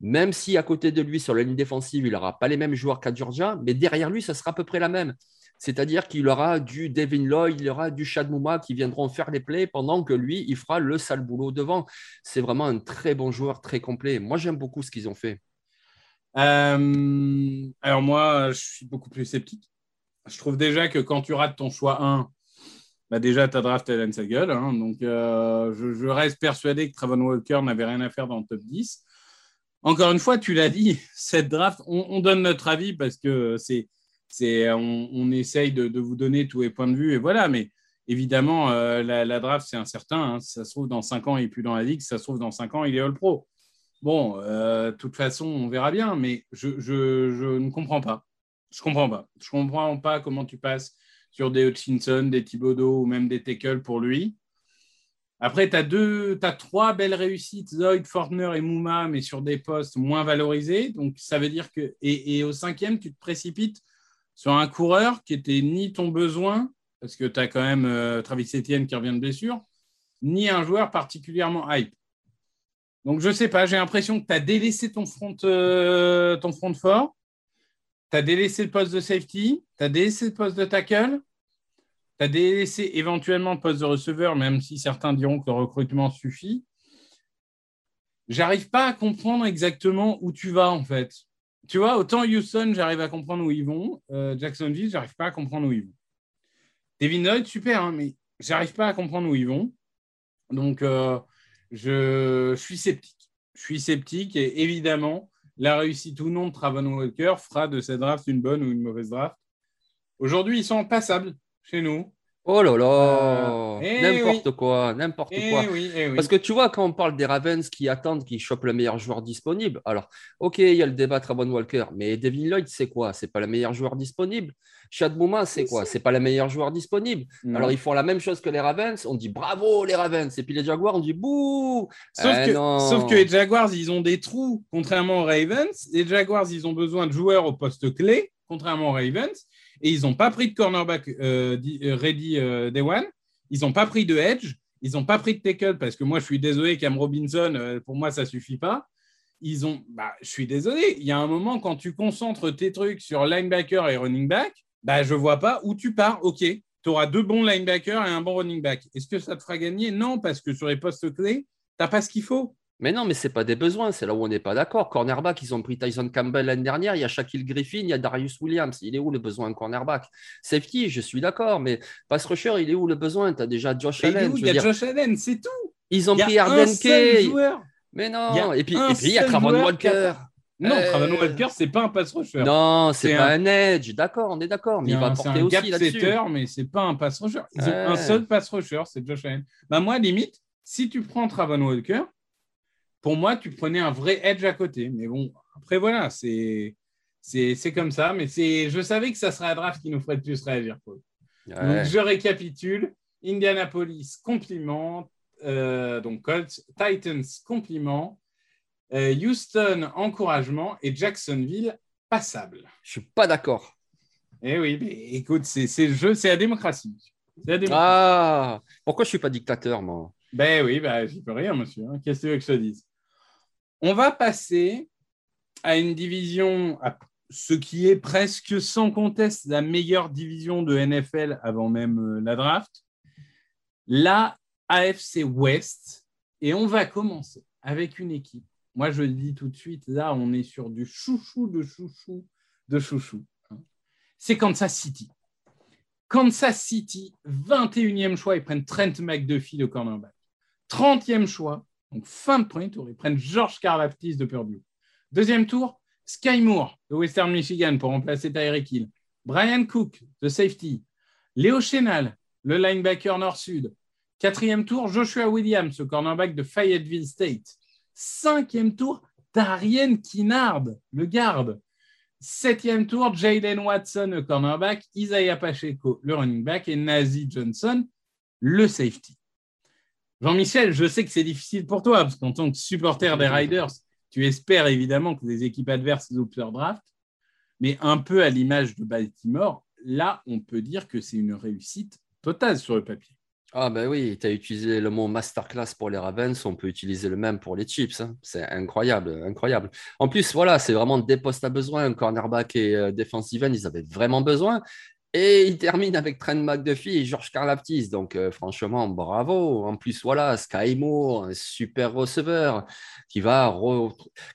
même si à côté de lui, sur la ligne défensive, il n'aura pas les mêmes joueurs qu'à Georgia, mais derrière lui, ça sera à peu près la même. C'est-à-dire qu'il aura du Devin Lloyd, il aura du Chad Mouma qui viendront faire les plays pendant que lui, il fera le sale boulot devant. C'est vraiment un très bon joueur, très complet. Moi, j'aime beaucoup ce qu'ils ont fait. Euh, alors moi, je suis beaucoup plus sceptique. Je trouve déjà que quand tu rates ton choix 1, bah déjà ta draft elle a sa gueule. donc euh, je, reste persuadé que Travon Walker n'avait rien à faire dans le top 10. Encore une fois, tu l'as dit, cette draft, on donne notre avis parce que c'est, on, on essaye de, vous donner tous les points de vue et voilà. Mais évidemment, euh, la, draft c'est incertain. hein. Ça se trouve dans 5 ans, il n'est plus dans la ligue. Ça se trouve dans 5 ans, il est All Pro. Bon, euh, de toute façon, on verra bien, mais je, ne comprends pas. Je comprends pas. Je comprends pas comment tu passes sur des Hutchinson, des Thibodeau ou même des Tackle pour lui. Après, tu as deux, as trois belles réussites, Zoid, Fortner et Mouma, mais sur des postes moins valorisés. Donc, ça veut dire que. Et, et au cinquième, tu te précipites sur un coureur qui était ni ton besoin, parce que tu as quand même euh, Travis Etienne qui revient de blessure, ni un joueur particulièrement hype. Donc, je ne sais pas, j'ai l'impression que tu as délaissé ton front, euh, ton front fort, tu as délaissé le poste de safety, tu as délaissé le poste de tackle, tu as délaissé éventuellement le poste de receveur, même si certains diront que le recrutement suffit. J'arrive pas à comprendre exactement où tu vas, en fait. Tu vois, autant Houston, j'arrive à comprendre où ils vont. Euh, Jacksonville, j'arrive pas à comprendre où ils vont. Devin Lloyd, super, hein, mais j'arrive pas à comprendre où ils vont. Donc, euh, je, je suis sceptique. Je suis sceptique et évidemment, la réussite ou non de Travon Walker fera de cette draft une bonne ou une mauvaise draft. Aujourd'hui, ils sont passables chez nous. Oh là là Euh, eh N'importe oui. quoi, n'importe Eh quoi. oui, eh oui. Parce que tu vois, quand on parle des Ravens qui attendent qu'ils chopent le meilleur joueur disponible, alors, ok, il y a le débat Travon Walker, mais Devin Lloyd, c'est quoi? C'est pas le meilleur joueur disponible. Chad Mouma, c'est quoi? C'est pas le meilleur joueur disponible. Non. Alors, ils font la même chose que les Ravens, on dit bravo les Ravens, et puis les Jaguars, on dit bouh Sauf, Eh que, non. sauf que les Jaguars, ils ont des trous, contrairement aux Ravens. Les Jaguars, ils ont besoin de joueurs au poste clé, contrairement aux Ravens. Et ils n'ont pas pris de cornerback euh, euh, ready euh, day one. Ils n'ont pas pris de edge. Ils n'ont pas pris de tackle parce que moi, je suis désolé, Cam Robinson, pour moi, ça ne suffit pas. Ils ont, bah, je suis désolé. Il y a un moment, quand tu concentres tes trucs sur linebacker et running back, bah, je ne vois pas où tu pars. OK, tu auras deux bons linebackers et un bon running back. Est-ce que ça te fera gagner? Non, parce que sur les postes clés, tu n'as pas ce qu'il faut. Mais non, mais c'est pas des besoins, c'est là où on n'est pas d'accord. Cornerback, ils ont pris Tyson Campbell l'année dernière, il y a Shaquille Griffin, il y a Darius Williams. Il est où le besoin de cornerback? Safety, je suis d'accord, mais pass rusher, il est où le besoin? Tu as déjà Josh Et il est Allen. où? Il y a dire- Josh Allen, c'est tout. Ils ont Il y a pris Arden Kay. Mais non. Et puis, un et puis il y a Travon Walker. Non, Euh, Travon Walker, c'est pas un pass rusher. Non, c'est pas un- un edge. D'accord, on est d'accord. Mais il va porter un aussi gap là-dessus. setter, mais c'est pas un pass rusher. Ils ont un seul pass rusher, c'est Josh Allen. Bah moi, limite, si tu prends Travon Walker, pour moi, tu prenais un vrai edge à côté. Mais bon, après, voilà, c'est c'est comme ça. Mais c'est, je savais que ça serait un draft qui nous ferait le plus réagir. Paul. Ouais. Donc, je récapitule. Indianapolis, compliment. Euh, donc, Colts, Titans, compliment. Euh, Houston, encouragement. Et Jacksonville, passable. Je suis pas d'accord. Eh oui, mais écoute, c'est le jeu, c'est la démocratie. C'est la démocratie. Ah, pourquoi je suis pas dictateur, moi? Ben oui, ben, j'y peux rien, monsieur. hein. Qu'est-ce que tu veux que je te dise? On va passer à une division, ce qui est presque sans conteste la meilleure division de NFL avant même euh, la draft, la AFC West. Et on va commencer avec une équipe. Moi, je le dis tout de suite, là, on est sur du chouchou de chouchou de chouchou. hein. C'est Kansas City. Kansas City, 21e choix, ils prennent Trent McDuffie, le cornerback. 30e choix, donc fin de premier tour, ils prennent George Karlaftis de Purdue. Deuxième tour, Sky Moore de Western Michigan pour remplacer Tyreek Hill. Brian Cook de safety. Léo Chenal, le linebacker nord-sud. Quatrième tour, Joshua Williams, le cornerback de Fayetteville State. Cinquième tour, Darien Kinnard, le garde. Septième tour, Jalen Watson, le cornerback, Isaiah Pacheco, le running back, et Nazi Johnson, le safety. Jean-Michel, je sais que c'est difficile pour toi, parce qu'en tant que supporter des Riders, tu espères évidemment que les équipes adverses leur draft, mais un peu à l'image de Baltimore, là, on peut dire que c'est une réussite totale sur le papier. Ah ben oui, tu as utilisé le mot masterclass pour les Ravens, on peut utiliser le même pour les Chiefs. hein. C'est incroyable, incroyable. En plus, voilà, c'est vraiment des postes à besoin. Cornerback et euh, defensive end, ils avaient vraiment besoin. Et ils terminent avec Trent McDuffie et George Karlaftis. Donc, euh, franchement, bravo. En plus, voilà, Sky Moore, un super receveur qui va,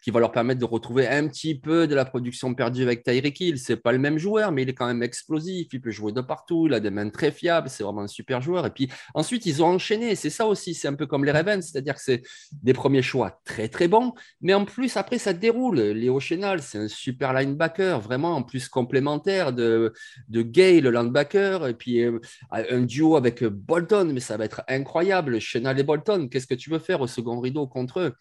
qui va leur permettre de retrouver un petit peu de la production perdue avec Tyreek Hill. C'est pas le même joueur, mais il est quand même explosif. Il peut jouer de partout. Il a des mains très fiables. C'est vraiment un super joueur. Et puis, ensuite, ils ont enchaîné. C'est ça aussi. C'est un peu comme les Ravens. C'est-à-dire que c'est des premiers choix très, très bons. Mais en plus, après, ça déroule. Léo Chenal, c'est un super linebacker, vraiment en plus complémentaire de, de Le linebacker, et puis euh, un duo avec Bolton, mais ça va être incroyable. Chenal et Bolton, qu'est-ce que tu veux faire au second rideau contre eux?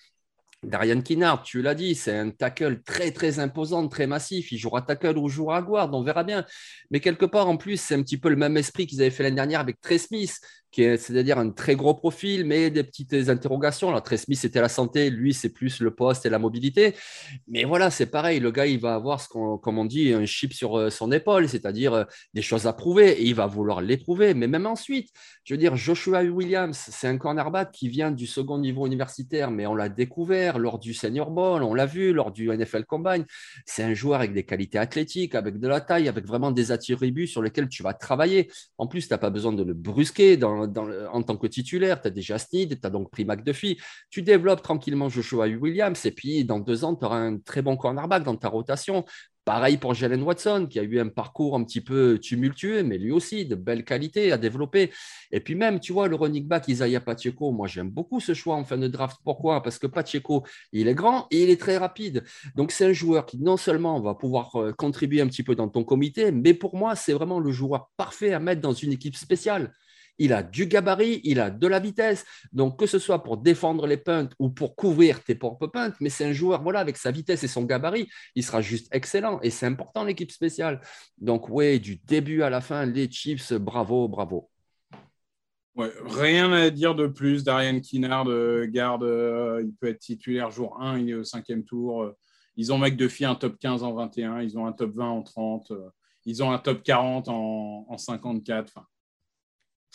Darian Kinnard, tu l'as dit, c'est un tackle très très imposant, très massif. Il jouera tackle ou jouera guard, on verra bien. Mais quelque part, en plus, c'est un petit peu le même esprit qu'ils avaient fait l'année dernière avec Trey Smith, c'est-à-dire un très gros profil, mais des petites interrogations. Alors, Trey Smith, c'était la santé, lui, c'est plus le poste et la mobilité. Mais voilà, c'est pareil, le gars, il va avoir, ce comme on dit, un chip sur euh, son épaule, c'est-à-dire euh, des choses à prouver, et il va vouloir les prouver. Mais même ensuite, je veux dire, Joshua Williams, c'est un cornerback qui vient du second niveau universitaire, mais on l'a découvert lors du Senior Bowl, on l'a vu lors du NFL Combine. C'est un joueur avec des qualités athlétiques, avec de la taille, avec vraiment des attributs sur lesquels tu vas travailler. En plus, tu n'as pas besoin de le brusquer dans, en tant que titulaire. Tu as déjà Snead, tu as donc pris McDuffie. Tu développes tranquillement Joshua Williams, et puis dans deux ans, tu auras un très bon cornerback dans ta rotation. Pareil pour Jalen Watson, qui a eu un parcours un petit peu tumultueux, mais lui aussi, de belles qualités à développer. Et puis même, tu vois, le running back Isaiah Pacheco, moi j'aime beaucoup ce choix en fin de draft. Pourquoi? Parce que Pacheco, il est grand et il est très rapide. Donc c'est un joueur qui non seulement va pouvoir euh, contribuer un petit peu dans ton comité, mais pour moi, c'est vraiment le joueur parfait à mettre dans une équipe spéciale. Il a du gabarit, il a de la vitesse. Donc, que ce soit pour défendre les punts ou pour couvrir tes propres punts, mais c'est un joueur, voilà, avec sa vitesse et son gabarit, il sera juste excellent. Et c'est important, l'équipe spéciale. Donc, oui, du début à la fin, les Chiefs, bravo, bravo. Rien à dire de plus. Darian Kinnard, euh, garde, euh, il peut être titulaire jour 1, il est au cinquième tour. Euh, Ils ont McDuffie un top 15 en 21, ils ont un top 20 en 30, euh, ils ont un top 40 en, en 54. Enfin,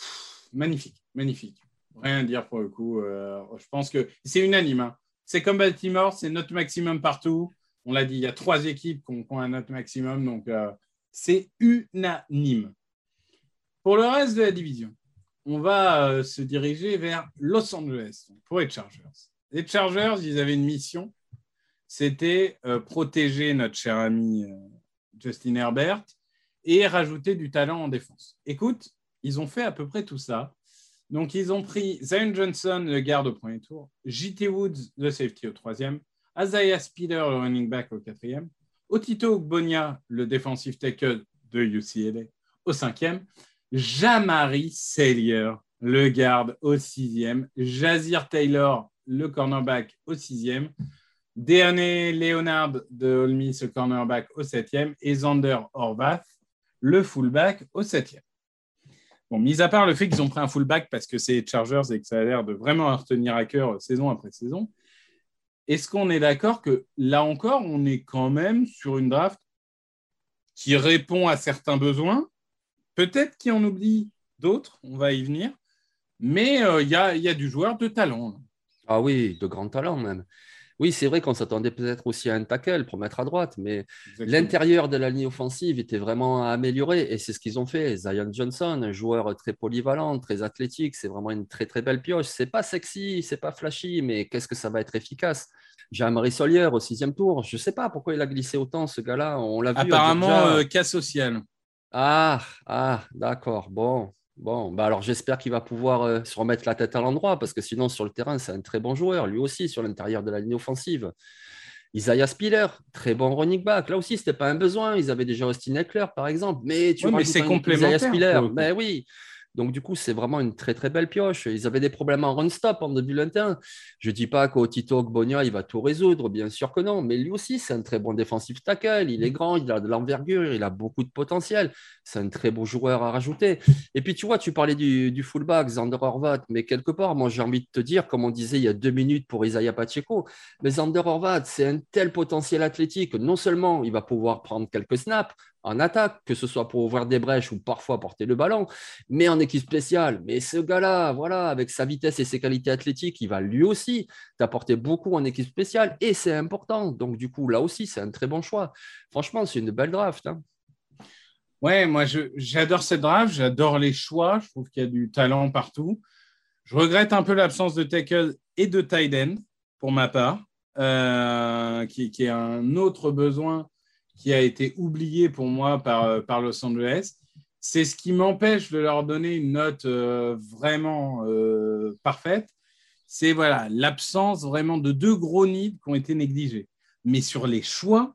pff, magnifique, magnifique. Rien à dire pour le coup. Euh, je pense que c'est unanime. hein. C'est comme Baltimore, c'est notre maximum partout. On l'a dit, il y a trois équipes qui ont, qui ont un notre maximum, donc euh, c'est unanime. Pour le reste de la division, on va euh, se diriger vers Los Angeles pour les Chargers. Les Chargers, ils avaient une mission, c'était protéger notre cher ami Justin Herbert et rajouter du talent en défense. Écoute, ils ont fait à peu près tout ça. Donc, ils ont pris Zion Johnson, le garde au premier tour, JT Woods, le safety au troisième, Isaiah Spiller, le running back au quatrième, Otito Ogbonia, le defensive tackle de UCLA, au cinquième, Jamari Sellier, le garde au sixième, Jazir Taylor, le cornerback au sixième, Deane Leonard de Ole le cornerback au septième, et Zander Horvath, le fullback au septième. Bon, mis à part le fait qu'ils ont pris un fullback parce que c'est Chargers et que ça a l'air de vraiment retenir à cœur saison après saison, est-ce qu'on est d'accord que là encore, on est quand même sur une draft qui répond à certains besoins, peut-être qui en oublie d'autres, on va y venir, mais euh, il y, a, y, a, du joueur de talent. Ah oui, de grand talent même. Oui, c'est vrai qu'on s'attendait peut-être aussi à un tackle pour mettre à droite, mais l'intérieur de la ligne offensive était vraiment amélioré et c'est ce qu'ils ont fait. Zion Johnson, un joueur très polyvalent, très athlétique, c'est vraiment une très très belle pioche. C'est pas sexy, c'est pas flashy, mais qu'est-ce que ça va être efficace? Jean-Marie Solière au sixième tour, je sais pas pourquoi il a glissé autant ce gars-là. On l'a vu. Apparemment, euh, cas social. Ah, ah, d'accord. Bon, Bon, bah alors j'espère qu'il va pouvoir euh, se remettre la tête à l'endroit parce que sinon sur le terrain, c'est un très bon joueur, lui aussi sur l'intérieur de la ligne offensive. Isaiah Spiller, très bon running back. Là aussi, ce n'était pas un besoin. Ils avaient déjà Austin Eckler, par exemple. Mais tu oui, mais c'est complémentaire. Isaiah Spiller. Mais oui. Donc, du coup, c'est vraiment une très, très belle pioche. Ils avaient des problèmes en run-stop en 2021. Je ne dis pas qu'Otito Ogbonia, il va tout résoudre, bien sûr que non. Mais lui aussi, c'est un très bon défensif tackle. Il est grand, il a de l'envergure, il a beaucoup de potentiel. C'est un très beau joueur à rajouter. Et puis, tu vois, tu parlais du, fullback, Zander Horvath. Mais quelque part, moi, j'ai envie de te dire, comme on disait il y a deux minutes pour Isaiah Pacheco, mais Zander Horvath, c'est un tel potentiel athlétique. Non seulement il va pouvoir prendre quelques snaps, en attaque, que ce soit pour ouvrir des brèches ou parfois porter le ballon, mais en équipe spéciale. Mais ce gars-là, voilà, avec sa vitesse et ses qualités athlétiques, il va lui aussi t'apporter beaucoup en équipe spéciale et c'est important. Donc, du coup, là aussi, c'est un très bon choix. Franchement, c'est une belle draft. Hein. Ouais, moi, j'adore cette draft, j'adore les choix. Je trouve qu'il y a du talent partout. Je regrette un peu l'absence de tackle et de tight end pour ma part, euh, qui, qui, est un autre besoin qui a été oublié pour moi par, euh, par Los Angeles. C'est ce qui m'empêche de leur donner une note euh, vraiment euh, parfaite. C'est voilà l'absence vraiment de deux gros nids qui ont été négligés. Mais sur les choix,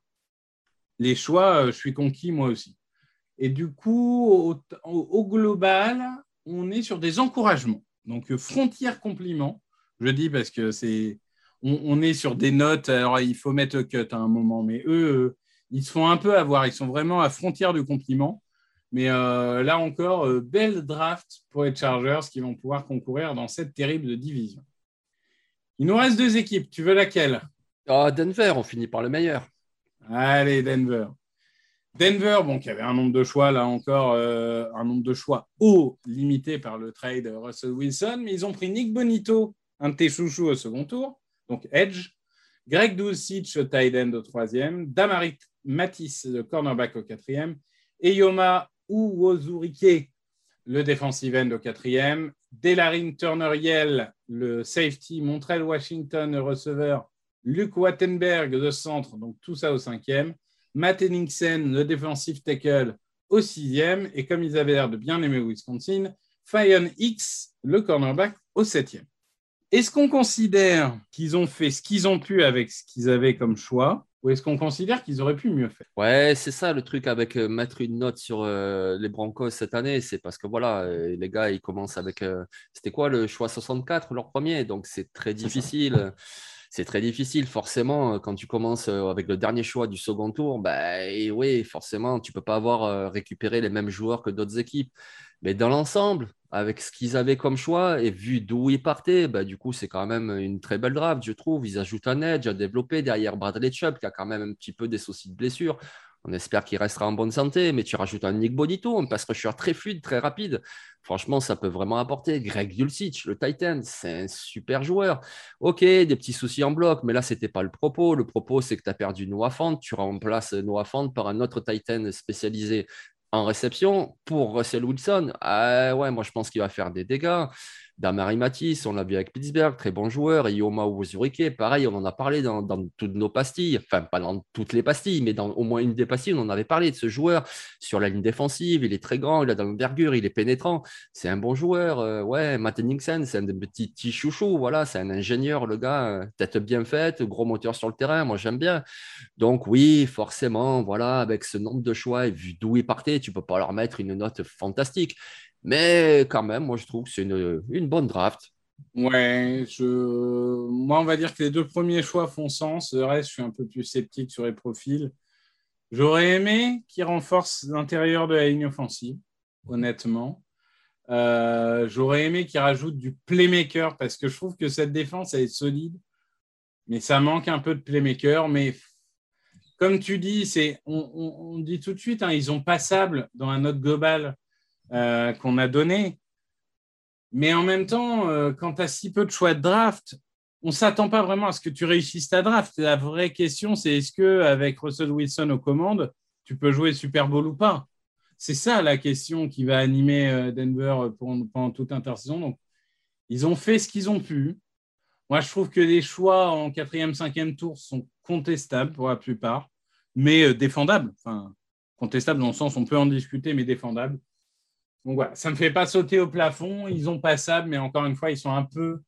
les choix, je suis conquis moi aussi. Et du coup, au, global, on est sur des encouragements. Donc, frontière compliment, je dis parce que c'est, on, est sur des notes. Alors, il faut mettre cut à un moment, mais eux, ils se font un peu avoir. Ils sont vraiment à frontière du compliment. Mais euh, là encore, euh, belle draft pour les Chargers qui vont pouvoir concourir dans cette terrible division. Il nous reste deux équipes. Tu veux laquelle? Oh, Denver, on finit par le meilleur. Allez, Denver. Denver, bon, qui avait un nombre de choix, là encore, euh, un nombre de choix haut, limité par le trade Russell Wilson, mais ils ont pris Nick Bonito, un de tes chouchous au second tour, donc Edge, Greg Dulcich tight end au troisième, Damarit Matisse, le cornerback au quatrième, et Yoma Uwozurike, le defensive end au quatrième, Delarin Turner-Yell, le safety, Montrell Washington, le receveur, Luke Wattenberg, le centre, donc tout ça au cinquième, Matt Henningsen, le defensive tackle, au sixième, et comme ils avaient l'air de bien aimer Wisconsin, Fionn X, le cornerback, au septième. Est-ce qu'on considère qu'ils ont fait ce qu'ils ont pu avec ce qu'ils avaient comme choix? Ou est-ce qu'on considère qu'ils auraient pu mieux faire? Ouais, c'est ça le truc avec euh, mettre une note sur euh, les Broncos cette année. C'est parce que voilà, euh, les gars, ils commencent avec. C'était quoi le choix 64, leur premier? Donc c'est très difficile. C'est très difficile, forcément, quand tu commences avec le dernier choix du second tour, bah, et oui, forcément, tu ne peux pas avoir récupéré les mêmes joueurs que d'autres équipes. Mais dans l'ensemble, avec ce qu'ils avaient comme choix et vu d'où ils partaient, bah, du coup, c'est quand même une très belle draft, je trouve. Ils ajoutent un edge à développer derrière Bradley Chubb, qui a quand même un petit peu des soucis de blessure. On espère qu'il restera en bonne santé, mais tu rajoutes un Nick Bonito, un pass rusher très fluide, très rapide. Franchement, ça peut vraiment apporter. Greg Dulcich, le Titan, c'est un super joueur. Ok, des petits soucis en bloc, mais là, ce n'était pas le propos. Le propos, c'est que tu as perdu Noah Fant. Tu remplaces Noah Fant par un autre Titan spécialisé en réception pour Russell Wilson, ah ouais, moi je pense qu'il va faire des dégâts. Damari Matisse, on l'a vu avec Pittsburgh, très bon joueur. Et Yoma Wozurike, pareil, on en a parlé dans, toutes nos pastilles. Enfin, pas dans toutes les pastilles, mais dans au moins une des pastilles, on en avait parlé de ce joueur sur la ligne défensive. Il est très grand, il a de l'envergure, il est pénétrant. C'est un bon joueur. Euh, ouais, Matt c'est un petit, petit chouchou. Voilà, c'est un ingénieur, le gars, euh, tête bien faite, gros moteur sur le terrain. Moi, j'aime bien. Donc, oui, forcément, voilà, avec ce nombre de choix et vu d'où il partait, tu peux pas leur mettre une note fantastique. Mais quand même, moi, je trouve que c'est une, bonne draft. Ouais, moi, on va dire que les deux premiers choix font sens. Le reste, je suis un peu plus sceptique sur les profils. J'aurais aimé qu'ils renforcent l'intérieur de la ligne offensive, honnêtement. Euh, J'aurais aimé qu'ils rajoutent du playmaker parce que je trouve que cette défense, elle est solide. Mais ça manque un peu de playmaker. Mais comme tu dis, on, on, dit tout de suite, hein, ils ont passable dans un note global euh, qu'on a donné. Mais en même temps, euh, quand tu as si peu de choix de draft, on ne s'attend pas vraiment à ce que tu réussisses ta draft. La vraie question, c'est est-ce qu'avec Russell Wilson aux commandes, tu peux jouer Super Bowl ou pas? C'est ça la question qui va animer euh, Denver pendant toute intersaison. Donc, ils ont fait ce qu'ils ont pu. Moi, je trouve que les choix en quatrième, cinquième tour sont contestables pour la plupart, mais défendables. Enfin, contestables dans le sens, on peut en discuter, mais défendables. Donc voilà, ça ne me fait pas sauter au plafond. Ils ont passable, mais encore une fois, ils sont un peu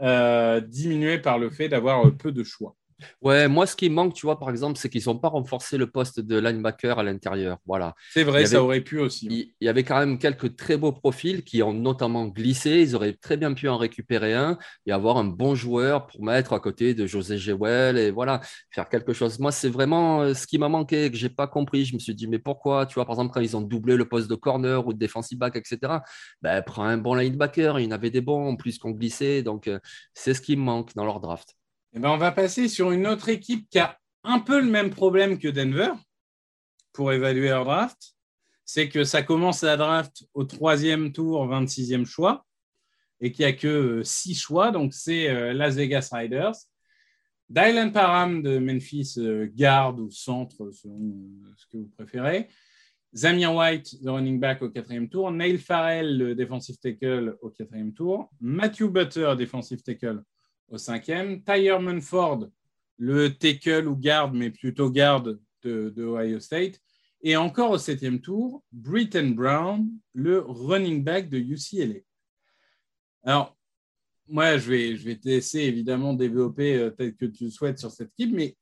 euh, diminués par le fait d'avoir euh, peu de choix. Ouais, moi, ce qui manque, tu vois, par exemple, c'est qu'ils n'ont pas renforcé le poste de linebacker à l'intérieur. Voilà. C'est vrai, ça aurait pu aussi. Il, y avait quand même quelques très beaux profils qui ont notamment glissé. Ils auraient très bien pu en récupérer un et avoir un bon joueur pour mettre à côté de José Jewell et voilà, faire quelque chose. Moi, c'est vraiment euh, ce qui m'a manqué, que j'ai pas compris. Je me suis dit, mais pourquoi, tu vois, par exemple, quand ils ont doublé le poste de corner ou de defensive back, etc., ben, prends un bon linebacker. Il y en avait des bons en plus qu'on glissait. Donc, euh, c'est ce qui me manque dans leur draft. Eh ben, on va passer sur une autre équipe qui a un peu le même problème que Denver pour évaluer leur draft. C'est que ça commence la draft au troisième tour, 26e choix, et qu'il n'y a que euh, six choix. Donc, c'est euh, Las Vegas Riders. Dylan Parham de Memphis, euh, garde ou centre, selon ce que vous préférez. Zamir White, le running back au quatrième tour. Neil Farrell, le defensive tackle au quatrième tour. Matthew Butter, defensive tackle au cinquième. Tyre Munford, le tackle ou garde, mais plutôt garde de, Ohio State. Et encore au septième tour, Britton Brown, le running back de UCLA. Alors, moi, je vais, je vais te laisser évidemment développer euh, tel que tu le souhaites sur cette équipe, mais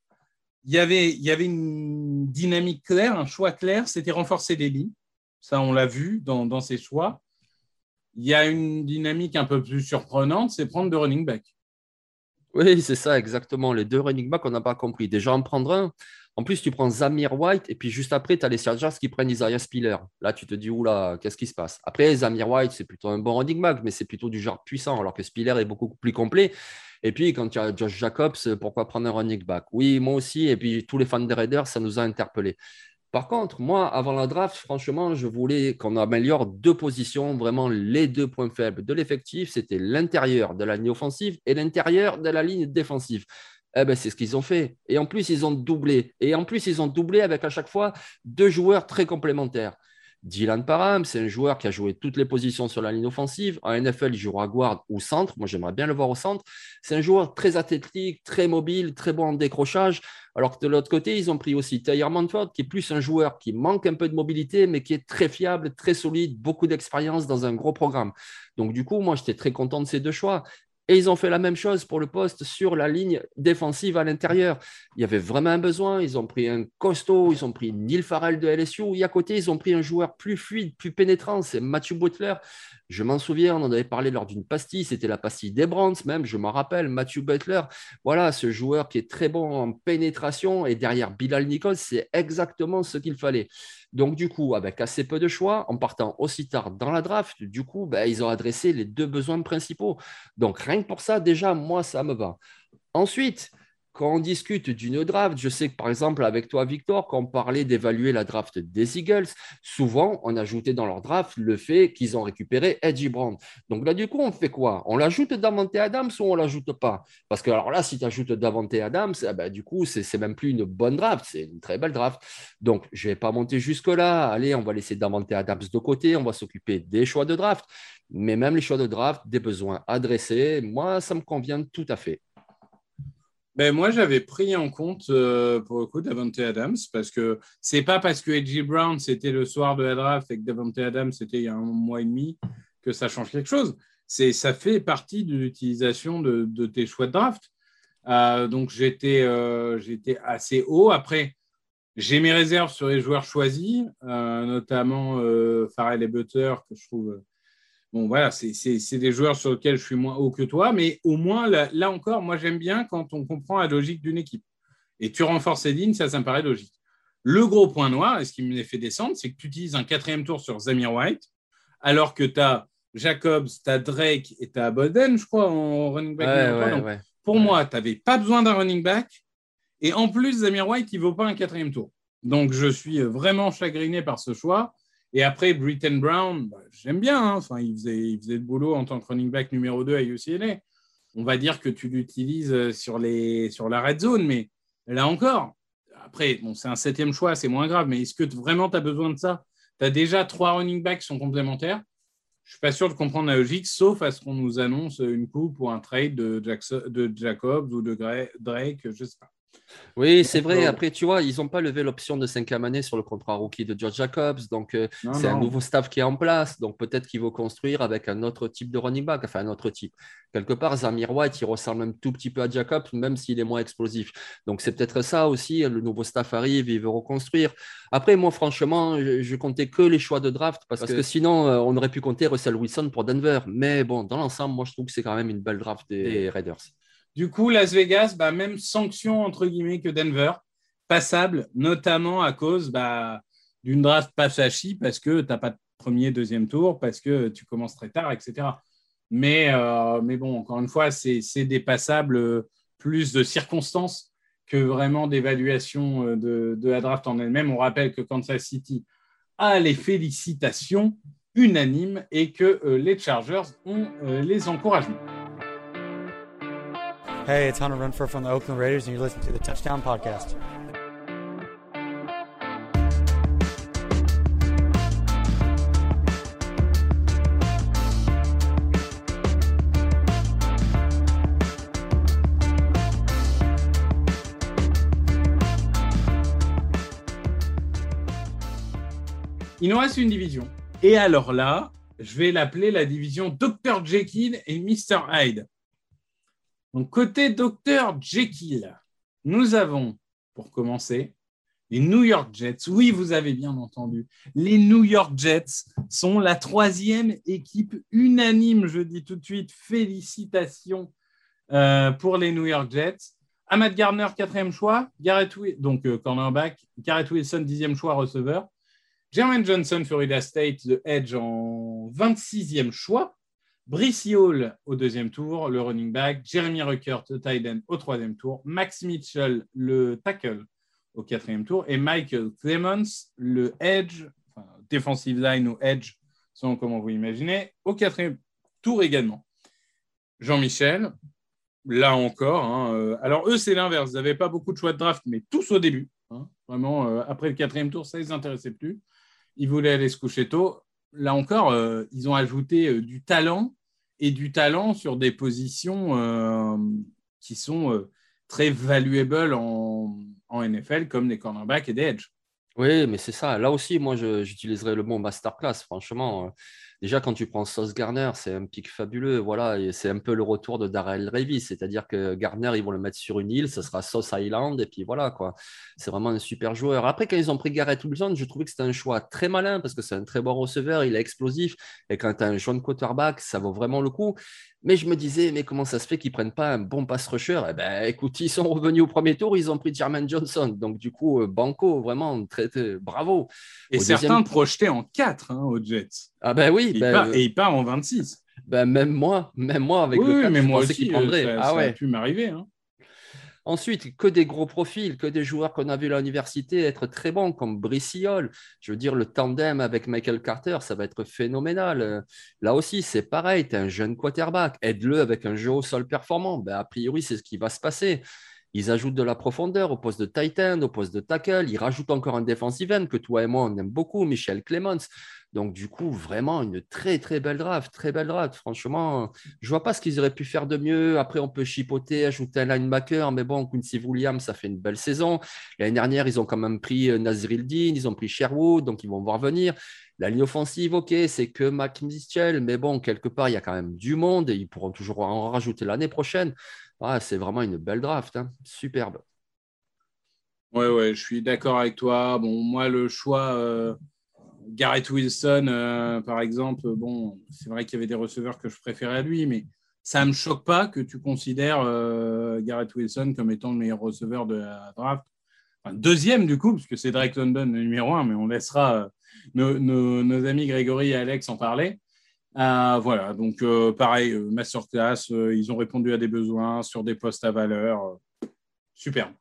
il y avait, y avait une dynamique claire, un choix clair, c'était renforcer les lignes. Ça, on l'a vu dans, dans ces choix. Il y a une dynamique un peu plus surprenante, c'est prendre de running back. Oui, c'est ça, exactement. Les deux running backs, on n'a pas compris. Déjà, en prendre un. En plus, tu prends Zamir White et puis juste après, tu as les Chargers qui prennent Isaiah Spiller. Là, tu te dis, oula, qu'est-ce qui se passe? Après, Zamir White, c'est plutôt un bon running back, mais c'est plutôt du genre puissant, alors que Spiller est beaucoup plus complet. Et puis, quand tu as Josh Jacobs, pourquoi prendre un running back? Oui, moi aussi. Et puis, tous les fans des Raiders, ça nous a interpellés. Par contre, moi, avant la draft, franchement, je voulais qu'on améliore deux positions, vraiment les deux points faibles de l'effectif. C'était l'intérieur de la ligne offensive et l'intérieur de la ligne défensive. Eh ben, c'est ce qu'ils ont fait. Et en plus, ils ont doublé. Et en plus, ils ont doublé avec à chaque fois deux joueurs très complémentaires. Dylan Parham, c'est un joueur qui a joué toutes les positions sur la ligne offensive. En NFL, il jouera guard ou centre. Moi, j'aimerais bien le voir au centre. C'est un joueur très athlétique, très mobile, très bon en décrochage. Alors que de l'autre côté, ils ont pris aussi Taylor Manford, qui est plus un joueur qui manque un peu de mobilité, mais qui est très fiable, très solide, beaucoup d'expérience dans un gros programme. Donc, du coup, moi, j'étais très content de ces deux choix. Et ils ont fait la même chose pour le poste sur la ligne défensive à l'intérieur. Il y avait vraiment un besoin. Ils ont pris un costaud, ils ont pris Neil Farrell de LSU. Et à côté, ils ont pris un joueur plus fluide, plus pénétrant. C'est Matthew Butler. Je m'en souviens, on en avait parlé lors d'une pastille. C'était la pastille des Brands, même. Je m'en rappelle. Matthew Butler. Voilà, ce joueur qui est très bon en pénétration. Et derrière Bilal Nichols, c'est exactement ce qu'il fallait. Donc, du coup, avec assez peu de choix, en partant aussi tard dans la draft, du coup, ben, ils ont adressé les deux besoins principaux. Donc, rien que pour ça, déjà, moi, ça me va. Ensuite, quand on discute d'une draft, je sais que par exemple avec toi, Victor, quand on parlait d'évaluer la draft des Eagles, souvent on ajoutait dans leur draft le fait qu'ils ont récupéré Edgy Brown. Donc là, du coup, on fait quoi? On l'ajoute Davante Adams ou on l'ajoute pas? Parce que alors là, si tu ajoutes Davante Adams, eh ben, du coup, c'est même plus une bonne draft, c'est une très belle draft. Donc je vais pas monter jusque-là. Allez, on va laisser Davante Adams de côté, on va s'occuper des choix de draft. Mais même les choix de draft, des besoins adressés, moi, ça me convient tout à fait. Ben, moi, j'avais pris en compte, euh, pour le coup, Davante Adams, parce que c'est pas parce que Edgy Brown, c'était le soir de la draft et que Davante Adams, c'était il y a un mois et demi, que ça change quelque chose. C'est, ça fait partie de l'utilisation de, tes choix de draft. Euh, donc, j'étais, euh, j'étais assez haut. Après, j'ai mes réserves sur les joueurs choisis, notamment Farrell et Butter, que je trouve Bon, voilà, c'est des joueurs sur lesquels je suis moins haut que toi, mais au moins, là, encore, moi, j'aime bien quand on comprend la logique d'une équipe. Et tu renforces les lignes, ça, ça me paraît logique. Le gros point noir, et ce qui me fait descendre, c'est que tu utilises un quatrième tour sur Zamir White, alors que tu as Jacobs, tu as Drake et tu as Bolden, je crois, en running back. pour moi, tu n'avais pas besoin d'un running back. Et en plus, Zamir White, il ne vaut pas un quatrième tour. Donc, je suis vraiment chagriné par ce choix. Et après, Britton Brown, bah, j'aime bien. Hein. Enfin, il faisait, il faisait le boulot en tant que running back numéro 2 à UCLA. On va dire que tu l'utilises euh, sur, sur la red zone, mais là encore, après, bon, c'est un septième choix, c'est moins grave, mais est-ce que vraiment tu as besoin de ça? Tu as déjà trois running backs qui sont complémentaires. Je ne suis pas sûr de comprendre la logique, sauf à ce qu'on nous annonce une coupe ou un trade de, de Jacobs ou de Drake, je ne sais pas. Oui, c'est vrai. Après, tu vois, ils n'ont pas levé l'option de cinquième année sur le contrat rookie de George Jacobs. Donc, euh, c'est un nouveau staff qui est en place. Donc, peut-être qu'ils vont construire avec un autre type de running back. Enfin, un autre type. Quelque part, Zamir White, il ressemble un tout petit peu à Jacobs, même s'il est moins explosif. Donc, c'est peut-être ça aussi. Le nouveau staff arrive, il veut reconstruire. Après, moi, franchement, je, comptais que les choix de draft parce, que, sinon, euh, on aurait pu compter Russell Wilson pour Denver. Mais bon, dans l'ensemble, moi, je trouve que c'est quand même une belle draft des Raiders. Du coup, Las Vegas, bah, même sanction entre guillemets que Denver, passable, notamment à cause bah, d'une draft pas flashy parce que tu n'as pas de premier, deuxième tour, parce que tu commences très tard, etc. Mais, euh, mais bon, encore une fois, c'est des passables euh, plus de circonstances que vraiment d'évaluation euh, de, la draft en elle-même. On rappelle que Kansas City a les félicitations unanimes et que les Chargers ont les encouragements. Hey, it's Hunter Renfro from the Oakland Raiders, and you're listening to the Touchdown Podcast. Il nous reste une division. Et alors là, je vais l'appeler la division Dr. Jekyll et Mr. Hyde. Donc, côté docteur Jekyll, nous avons, pour commencer, les New York Jets. Oui, vous avez bien entendu. Les New York Jets sont la troisième équipe unanime, je dis tout de suite, félicitations euh, pour les New York Jets. Ahmad Gardner, quatrième choix. Garrett donc euh, cornerback. Garrett Wilson, dixième choix, receveur. Jermaine Johnson, Florida State, le Edge en 26e choix. Brice Hall au deuxième tour, le running back. Jeremy Ruckert, le tight end, au troisième tour. Max Mitchell, le tackle, au quatrième tour. Et Michael Clemens, le edge, enfin, defensive line ou edge, selon comment vous imaginez, au quatrième tour également. Jean-Michel, là encore. Hein, euh, alors, eux, c'est l'inverse. Ils n'avaient pas beaucoup de choix de draft, mais tous au début. Hein. vraiment, euh, après le quatrième tour, ça ne les intéressait plus. Ils voulaient aller se coucher tôt. Là encore, euh, ils ont ajouté du talent et du talent sur des positions euh, qui sont euh, très valuables en, NFL, comme les cornerbacks et des edge. Oui, mais c'est ça. Là aussi, moi, j'utiliserais le mot masterclass, franchement. Déjà, quand tu prends Sauce Garner, c'est un pic fabuleux. Voilà, et c'est un peu le retour de Darrell Revis. C'est-à-dire que Garner, ils vont le mettre sur une île, ce sera Sauce Island, et puis voilà, quoi. C'est vraiment un super joueur. Après, quand ils ont pris Garrett Wilson, je trouvais que c'était un choix très malin parce que c'est un très bon receveur, il est explosif. Et quand tu as un jeune quarterback, ça vaut vraiment le coup. Mais je me disais, mais comment ça se fait qu'ils ne prennent pas un bon pass rusher? Eh ben, écoute, ils sont revenus au premier tour, ils ont pris Jermaine Johnson. Donc, du coup, euh, Banco, vraiment, très, bravo. Et certains projetaient en 4 hein, aux Jets. Ah ben oui. Et, ben, il, part, en 26. Ben, même moi, même moi, avec oui, le 4, mais je moi pensais aussi, prendrait. Ça, ah ça ouais. a pu m'arriver. Hein. Ensuite, que des gros profils, que des joueurs qu'on a vu à l'université être très bons, comme Briciol. Je veux dire, le tandem avec Michael Carter, ça va être phénoménal. Là aussi, c'est pareil, tu es un jeune quarterback, aide-le avec un jeu au sol performant. Ben, a priori, c'est ce qui va se passer. Ils ajoutent de la profondeur au poste de Titan, au poste de tackle. Ils rajoutent encore un defensive end que toi et moi, on aime beaucoup, Michel Clemens. Donc, du coup, vraiment une très, très belle draft. Très belle draft. Franchement, je vois pas ce qu'ils auraient pu faire de mieux. Après, on peut chipoter, ajouter un linebacker. Mais bon, Quincy Williams, ça fait une belle saison. L'année dernière, ils ont quand même pris euh, Nazir Dean, ils ont pris Sherwood, donc ils vont voir venir. La ligne offensive, ok, c'est que Mac Mitchell, mais bon, quelque part, il y a quand même du monde et ils pourront toujours en rajouter l'année prochaine. Ah, c'est vraiment une belle draft, hein. superbe. Ouais, je suis d'accord avec toi. Bon, moi, le choix, euh, Garrett Wilson, euh, par exemple, bon, c'est vrai qu'il y avait des receveurs que je préférais à lui, mais ça ne me choque pas que tu considères euh, Garrett Wilson comme étant le meilleur receveur de la draft. deuxième, du coup, parce c'est Drake London le numéro un, mais on laissera nos, amis Grégory et Alex en parler. Euh, voilà, donc euh, pareil, euh, masterclass, ils ont répondu à des besoins sur des postes à valeur. superbe.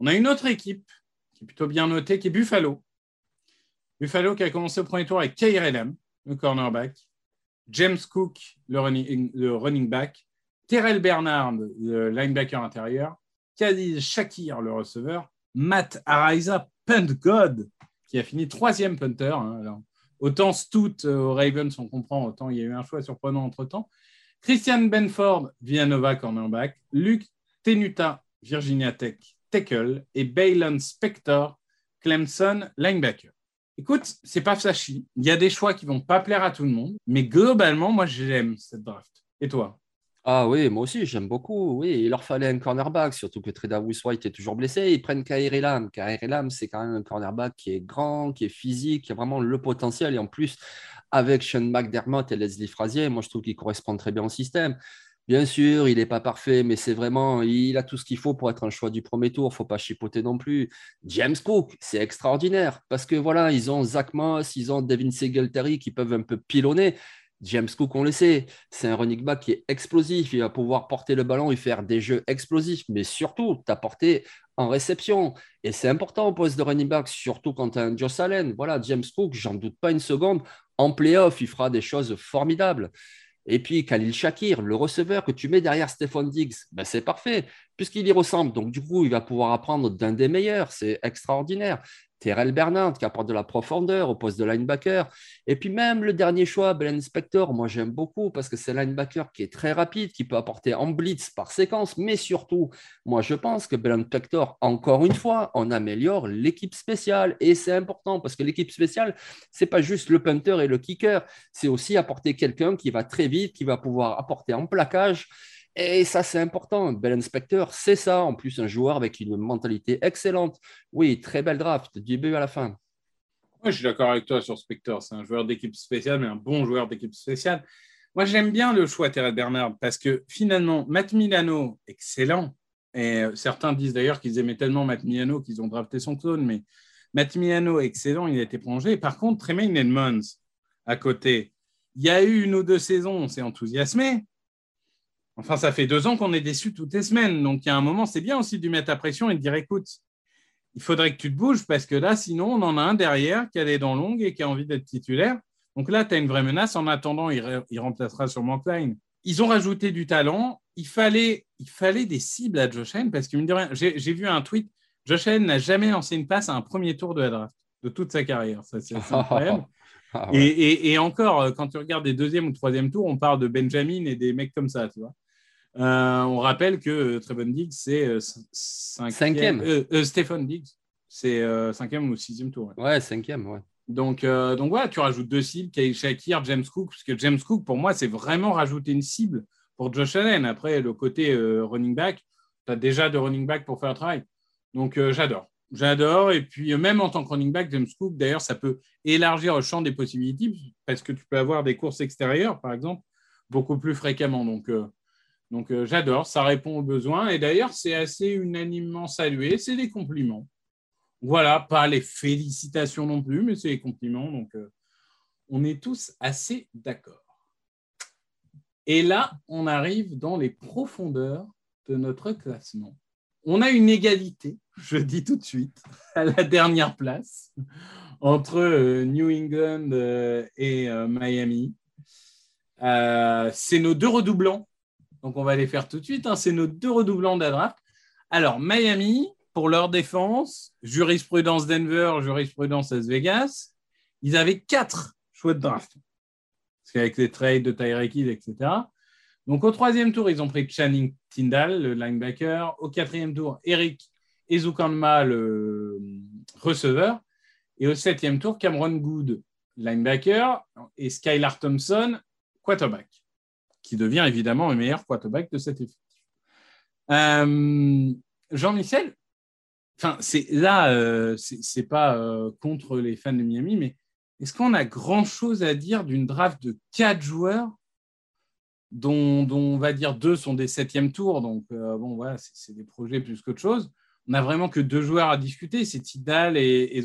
On a une autre équipe qui est plutôt bien notée, qui est Buffalo. Buffalo qui a commencé au premier tour avec Kair Elam, le cornerback, James Cook, le running, le running back, Terrell Bernard, le linebacker intérieur, Khalil Shakir, le receveur, Matt Araiza, punt god, qui a fini troisième punter. Hein, autant Stout euh, aux Ravens, on comprend, autant il y a eu un choix surprenant entre-temps. Christian Benford, Villanova, cornerback. Luke Tenuta, Virginia Tech, tackle. Et Baylon Spector, Clemson, linebacker. Écoute, c'est pas flashy. Il y a des choix qui vont pas plaire à tout le monde, mais globalement, moi, j'aime cette draft. Et toi? Ah oui, moi aussi, j'aime beaucoup. Oui, il leur fallait un cornerback, surtout que Tredavis White est toujours blessé. Ils prennent Kair Elam. Kair Elam, c'est quand même un cornerback qui est grand, qui est physique, qui a vraiment le potentiel. Et en plus, avec Sean McDermott et Leslie Frazier, moi, je trouve qu'il correspond très bien au système. Bien sûr, il n'est pas parfait, mais c'est vraiment, il a tout ce qu'il faut pour être un choix du premier tour. Il ne faut pas chipoter non plus. James Cook, c'est extraordinaire parce que voilà, ils ont Zach Moss, ils ont Devin Singletary qui peuvent un peu pilonner. James Cook, on le sait, c'est un running back qui est explosif. Il va pouvoir porter le ballon et faire des jeux explosifs, mais surtout t'apporter en réception. Et c'est important au poste de running back, surtout quand tu as un Josh Allen. Voilà, James Cook, j'en doute pas une seconde. En playoff, il fera des choses formidables. Et puis Khalil Shakir, le receveur que tu mets derrière Stephon Diggs, ben c'est parfait, puisqu'il y ressemble. Donc, du coup, il va pouvoir apprendre d'un des meilleurs. C'est extraordinaire. Terrell Bernard qui apporte de la profondeur au poste de linebacker. Et puis même le dernier choix, Belen Spector, moi j'aime beaucoup parce que c'est linebacker qui est très rapide, qui peut apporter en blitz par séquence, mais surtout, moi je pense que Belen Spector, encore une fois, on améliore l'équipe spéciale et c'est important parce que l'équipe spéciale, c'est pas juste le punter et le kicker, c'est aussi apporter quelqu'un qui va très vite, qui va pouvoir apporter en plaquage et ça, c'est important. Bel inspecteur, c'est ça. En plus, un joueur avec une mentalité excellente. Oui, très belle draft, du début à la fin. Je suis d'accord avec toi sur Spector. C'est un joueur d'équipe spéciale, mais un bon joueur d'équipe spéciale. Moi, j'aime bien le choix Terrell Bernard parce que finalement, Matt Milano, excellent. Et euh, certains disent d'ailleurs qu'ils aimaient tellement Matt Milano qu'ils ont drafté son clone, mais Matt Milano, excellent, il a été prolongé. Par contre, Tremaine Edmonds, à côté, il y a eu une ou deux saisons, on s'est enthousiasmé. Enfin, ça fait deux ans qu'on est déçu toutes les semaines. Donc, il y a un moment, c'est bien aussi de lui mettre la pression et de dire écoute, il faudrait que tu te bouges parce que là, sinon, on en a un derrière qui a les dents longues et qui a envie d'être titulaire. Donc là, tu as une vraie menace. En attendant, il, il remplacera sur Klein. Ils ont rajouté du talent. Il fallait, il fallait des cibles à Josh Allen parce que, j'ai vu un tweet Josh Allen n'a jamais lancé une passe à un premier tour de la draft de toute sa carrière. c'est incroyable. Ah et, encore, quand tu regardes des deuxième ou troisième tours, on parle de Benjamin et des mecs comme ça, tu vois. Euh, on rappelle que euh, Trevon Diggs, c'est euh, cinquième. Stephen Diggs, c'est cinquième ou sixième tour. Ouais, cinquième, ouais. Donc, donc voilà, tu rajoutes deux cibles, Kay Shakir, James Cook, parce que James Cook, pour moi, c'est vraiment rajouter une cible pour Josh Allen. Après, le côté running back, tu as déjà de running back pour faire le travail. Donc, j'adore. J'adore. Et puis, même en tant que running back, James Cook, d'ailleurs, ça peut élargir le champ des possibilités parce que tu peux avoir des courses extérieures, par exemple, beaucoup plus fréquemment. Donc, donc euh, j'adore, ça répond aux besoins. Et d'ailleurs, c'est assez unanimement salué, c'est des compliments. Voilà, pas les félicitations non plus, mais c'est des compliments. Donc euh, on est tous assez d'accord. Et là, on arrive dans les profondeurs de notre classement. on a une égalité, je dis tout de suite, à la dernière place entre euh, New England et Miami. c'est nos deux redoublants. Donc, on va les faire tout de suite. hein. C'est nos deux redoublants de la draft. Alors, Miami, pour leur défense, jurisprudence Denver, jurisprudence Las Vegas, ils avaient quatre choix de draft. Parce qu'avec les trades de Tyreek Hill, etc. Donc, au troisième tour, ils ont pris Channing Tyndall, le linebacker. Au quatrième tour, Eric Ezukanma, le receveur. Et au septième tour, Cameron Good, linebacker. Et Skylar Thompson, quarterback, qui devient évidemment le meilleur quarterback de cet effectif. Euh, Jean-Michel, c'est là, euh, c'est pas euh, contre les fans de Miami, mais est-ce qu'on a grand-chose à dire d'une draft de quatre joueurs dont, on va dire deux sont des septièmes tours, donc euh, bon, voilà, c'est des projets plus qu'autre chose. On n'a vraiment que deux joueurs à discuter, c'est Tidal et, et.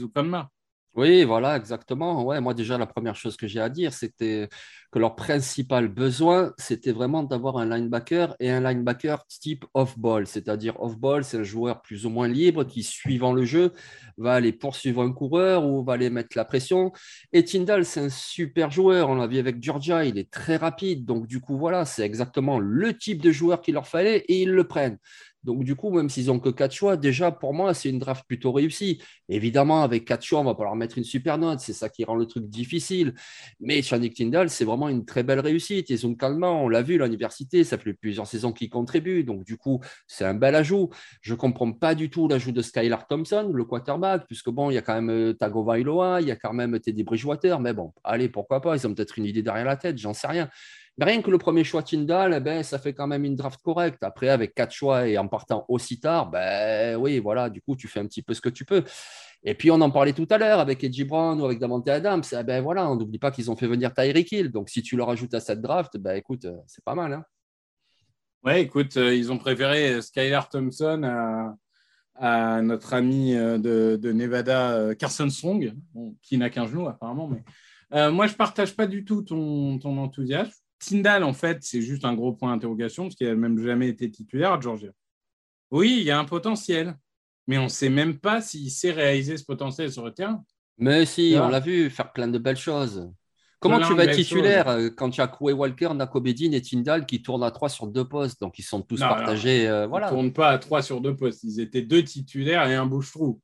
Oui, voilà, exactement. Ouais, moi, déjà, la première chose que j'ai à dire, c'était que leur principal besoin, c'était vraiment d'avoir un linebacker et un linebacker type off-ball. C'est-à-dire, off-ball, c'est un joueur plus ou moins libre qui, suivant le jeu, va aller poursuivre un coureur ou va aller mettre la pression. Et Tyndall, c'est un super joueur. On l'a vu avec Georgia, il est très rapide. Donc, du coup, voilà, c'est exactement le type de joueur qu'il leur fallait et ils le prennent. Donc, du coup, même s'ils n'ont que quatre choix, déjà, pour moi, c'est une draft plutôt réussie. Évidemment, avec quatre choix, on va pas leur mettre une super note. C'est ça qui rend le truc difficile. Mais Channing Tyndall, c'est vraiment une très belle réussite. Et son Calment, on l'a vu, l'université, ça fait plusieurs saisons qu'il contribue. Donc, du coup, c'est un bel ajout. Je ne comprends pas du tout l'ajout de Skylar Thompson, le quarterback, puisque bon, il y a quand même euh, Tagovailoa, il y a quand même Teddy Bridgewater. Mais bon, allez, pourquoi pas? Ils ont peut-être une idée derrière la tête, j'en sais rien. Rien que le premier choix Tyndall, eh ben, ça fait quand même une draft correcte. Après, avec quatre choix et en partant aussi tard, ben oui, voilà, du coup, tu fais un petit peu ce que tu peux. Et puis, on en parlait tout à l'heure avec Edgy Brown ou avec Davante Adams. Eh ben voilà, on n'oublie pas qu'ils ont fait venir Tyreek Hill. Donc, si tu le rajoutes à cette draft, ben écoute, euh, c'est pas mal. Hein Ouais, écoute, euh, ils ont préféré Skylar Thompson à, notre ami euh, de, Nevada, euh, Carson Strong, qui n'a qu'un genou apparemment. Mais euh, moi, je ne partage pas du tout ton, ton enthousiasme. Tyndall, en fait, c'est juste un gros point d'interrogation parce qu'il n'a même jamais été titulaire à Georgia. Oui, il y a un potentiel, mais on ne sait même pas s'il sait réaliser ce potentiel sur le terrain. Mais si, on l'a vu faire plein de belles choses. Comment tu vas être titulaire euh, quand tu as Koué Walker, Nakobedin et Tyndall qui tournent à trois sur deux postes Donc, ils sont tous Non, partagés. euh, Ils voilà. ne tournent pas à trois sur deux postes. Ils étaient deux titulaires et un bouche-trou.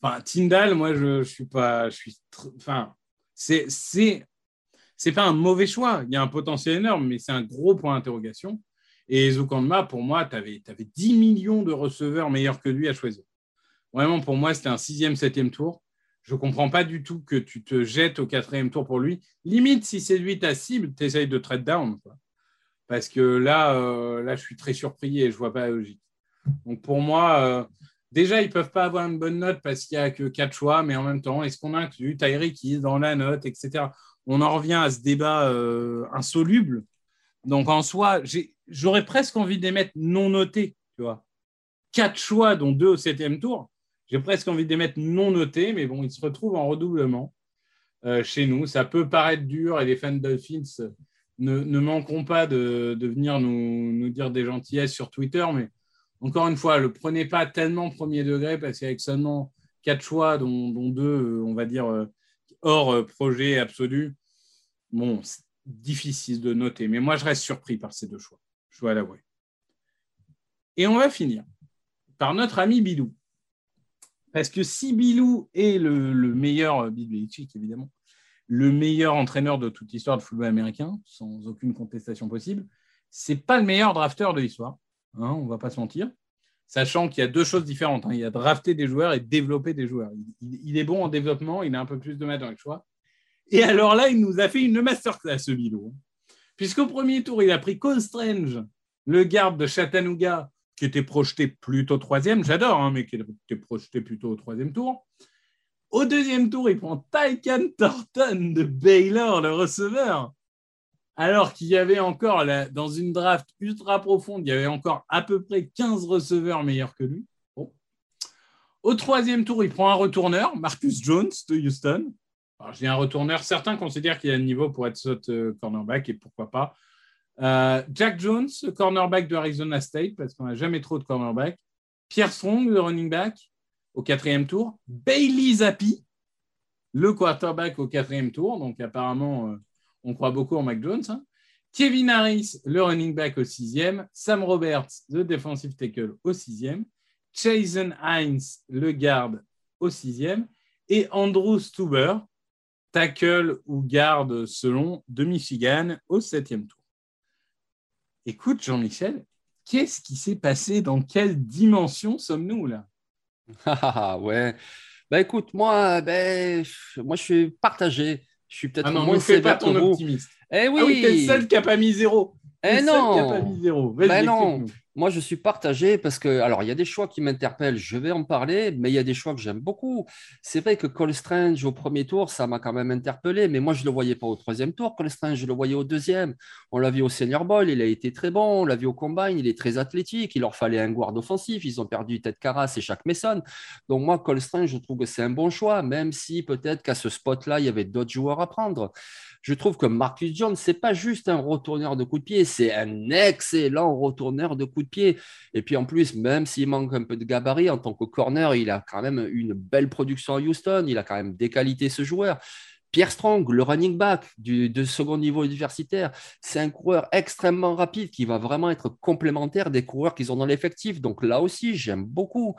Enfin, Tyndall, moi, je, je suis pas. Je suis tr- enfin, c'est. C'est pas un mauvais choix. Il y a un potentiel énorme, mais c'est un gros point d'interrogation. Et Zukanma, pour moi, tu avais, 10 millions de receveurs meilleurs que lui à choisir. Vraiment, pour moi, c'était un sixième, septième tour. Je ne comprends pas du tout que tu te jettes au quatrième tour pour lui. Limite, si c'est lui ta cible, tu essayes de trade down. quoi. Parce que là, euh, là, je suis très surpris et je ne vois pas la logique. Donc pour moi, euh, déjà, ils ne peuvent pas avoir une bonne note parce qu'il n'y a que quatre choix, mais en même temps, est-ce qu'on inclut Tyreek Hill dans la note, etc. On en revient à ce débat euh, insoluble. Donc en soi, j'aurais presque envie de les mettre non notés, tu vois. Quatre choix, dont deux au septième tour. J'ai presque envie de les mettre non notés, mais bon, ils se retrouvent en redoublement euh, chez nous. Ça peut paraître dur et les fans de Dolphins ne, ne manqueront pas de, venir nous, dire des gentillesses sur Twitter, mais encore une fois, le prenez pas tellement premier degré parce qu'avec seulement quatre choix, dont, deux, euh, on va dire, hors euh, projet absolu, bon, c'est difficile de noter. Mais moi, je reste surpris par ces deux choix. Je dois l'avouer. Et on va finir par notre ami Bilou. Parce que si Bilou est le, le meilleur, euh, Belichick évidemment, le meilleur entraîneur de toute l'histoire de football américain, sans aucune contestation possible, c'est pas le meilleur drafteur de l'histoire. Hein, on va pas se mentir. Sachant qu'il y a deux choses différentes. hein. Il y a drafter des joueurs et développer des joueurs. Il, est bon en développement, il a un peu plus de maths dans le choix. Et alors là, il nous a fait une masterclass, ce Bilou. Puisqu'au premier tour, il a pris Cole Strange, le garde de Chattanooga, qui était projeté plutôt troisième, j'adore, hein, mais qui était projeté plutôt au troisième tour. Au deuxième tour, il prend Tycan Thornton de Baylor, le receveur. Alors qu'il y avait encore, dans une draft ultra profonde, il y avait encore à peu près 15 receveurs meilleurs que lui. Au troisième tour, il prend un retourneur, Marcus Jones de Houston. Alors, un retourneur, certains considèrent qu'il a le niveau pour être slot euh, cornerback et pourquoi pas. Euh, Jack Jones, cornerback de Arizona State, parce qu'on n'a jamais trop de cornerback. Pierre Strong, le running back, au quatrième tour. Bailey Zappi, le quarterback au quatrième tour. Donc, apparemment, euh, on croit beaucoup en Mac Jones. hein. Kevin Harris, le running back au sixième. Sam Roberts, le defensive tackle au sixième. Jason Hines, le garde au sixième. Et Andrew Stuber, tackle ou garde selon de Michigan au septième tour. Écoute, Jean-Michel, qu'est-ce qui s'est passé? Dans quelle dimension sommes-nous là? Ah, ouais. Bah écoute, moi, ben, moi, je suis partagé. Je suis peut-être Ah moins pas ton optimiste. Eh oui, Ah oui, t'es le seul qui n'a pas mis zéro. T'es Eh non. pas mis zéro. Vas-y, Ben non. Moi, je suis partagé parce que, alors, il y a des choix qui m'interpellent, je vais en parler, mais il y a des choix que j'aime beaucoup. C'est vrai que Cole Strange au premier tour, ça m'a quand même interpellé, mais moi, je ne le voyais pas au troisième tour. Cole Strange, je le voyais au deuxième. On l'a vu au Senior Bowl, il a été très bon. On l'a vu au Combine, il est très athlétique. Il leur fallait un guard offensif. Ils ont perdu Ted Carras et Shaq Mason. Donc, moi, Cole Strange, je trouve que c'est un bon choix, même si peut-être qu'à ce spot-là, il y avait d'autres joueurs à prendre. Je trouve que Marcus Jones, c'est pas juste un retourneur de coups de pied, c'est un excellent retourneur de coups de pied. Et puis en plus, même s'il manque un peu de gabarit en tant que corner, il a quand même une belle production à Houston. Il a quand même des qualités, ce joueur. Pierre Strong, le running back du, de second niveau universitaire, c'est un coureur extrêmement rapide qui va vraiment être complémentaire des coureurs qu'ils ont dans l'effectif. Donc là aussi, j'aime beaucoup.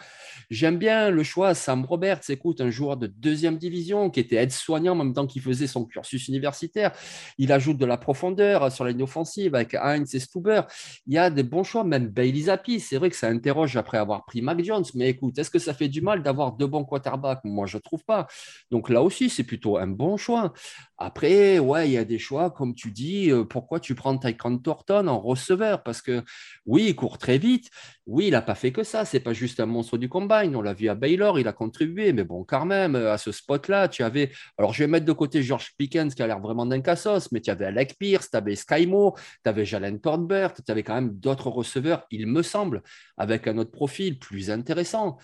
J'aime bien le choix. Sam Roberts, écoute, un joueur de deuxième division qui était aide-soignant en même temps qu'il faisait son cursus universitaire. Il ajoute de la profondeur sur la ligne offensive avec Heinz et Stuber. Il y a des bons choix, même Bailey Zappi. C'est vrai que ça interroge après avoir pris Mac Jones. Mais écoute, est-ce que ça fait du mal d'avoir deux bons quarterbacks? Moi, je ne trouve pas. Donc là aussi, c'est plutôt un bon choix choix. Après, ouais, il y a des choix, comme tu dis, euh, pourquoi tu prends Tyquan Thornton en receveur? Parce que oui, il court très vite. Oui, il n'a pas fait que ça. C'est pas juste un monstre du combine. On l'a vu à Baylor, il a contribué. Mais bon, quand même, euh, à ce spot-là, tu avais. Alors, je vais mettre de côté George Pickens qui a l'air vraiment d'un cassos, mais tu avais Alec Pierce, tu avais Skymo, tu avais Jalen Thornbert, tu avais quand même d'autres receveurs, il me semble, avec un autre profil plus intéressant.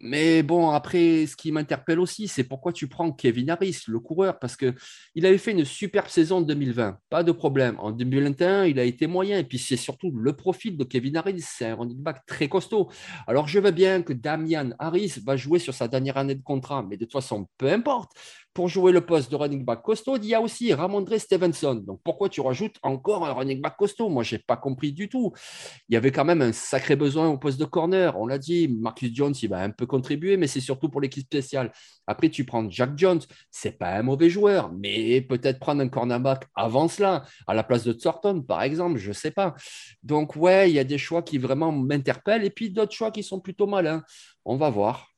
Mais bon, après, ce qui m'interpelle aussi, c'est pourquoi tu prends Kevin Harris, le coureur, parce que il avait fait une superbe saison en 2020, pas de problème. En 2021, il a été moyen, et puis c'est surtout le profil de Kevin Harris, c'est un running back très costaud. Alors, je veux bien que Damian Harris va jouer sur sa dernière année de contrat, mais de toute façon, peu importe. Pour jouer le poste de running back costaud, il y a aussi Ramondre Stevenson. Donc, pourquoi tu rajoutes encore un running back costaud? Moi, je n'ai pas compris du tout. Il y avait quand même un sacré besoin au poste de corner. On l'a dit, Marcus Jones, il va un peu contribuer, mais c'est surtout pour l'équipe spéciale. Après, tu prends Jack Jones, c'est pas un mauvais joueur, mais peut-être prendre un cornerback avant cela, à la place de Thornton, par exemple, je ne sais pas. Donc, ouais, il y a des choix qui vraiment m'interpellent et puis d'autres choix qui sont plutôt malins. On va voir.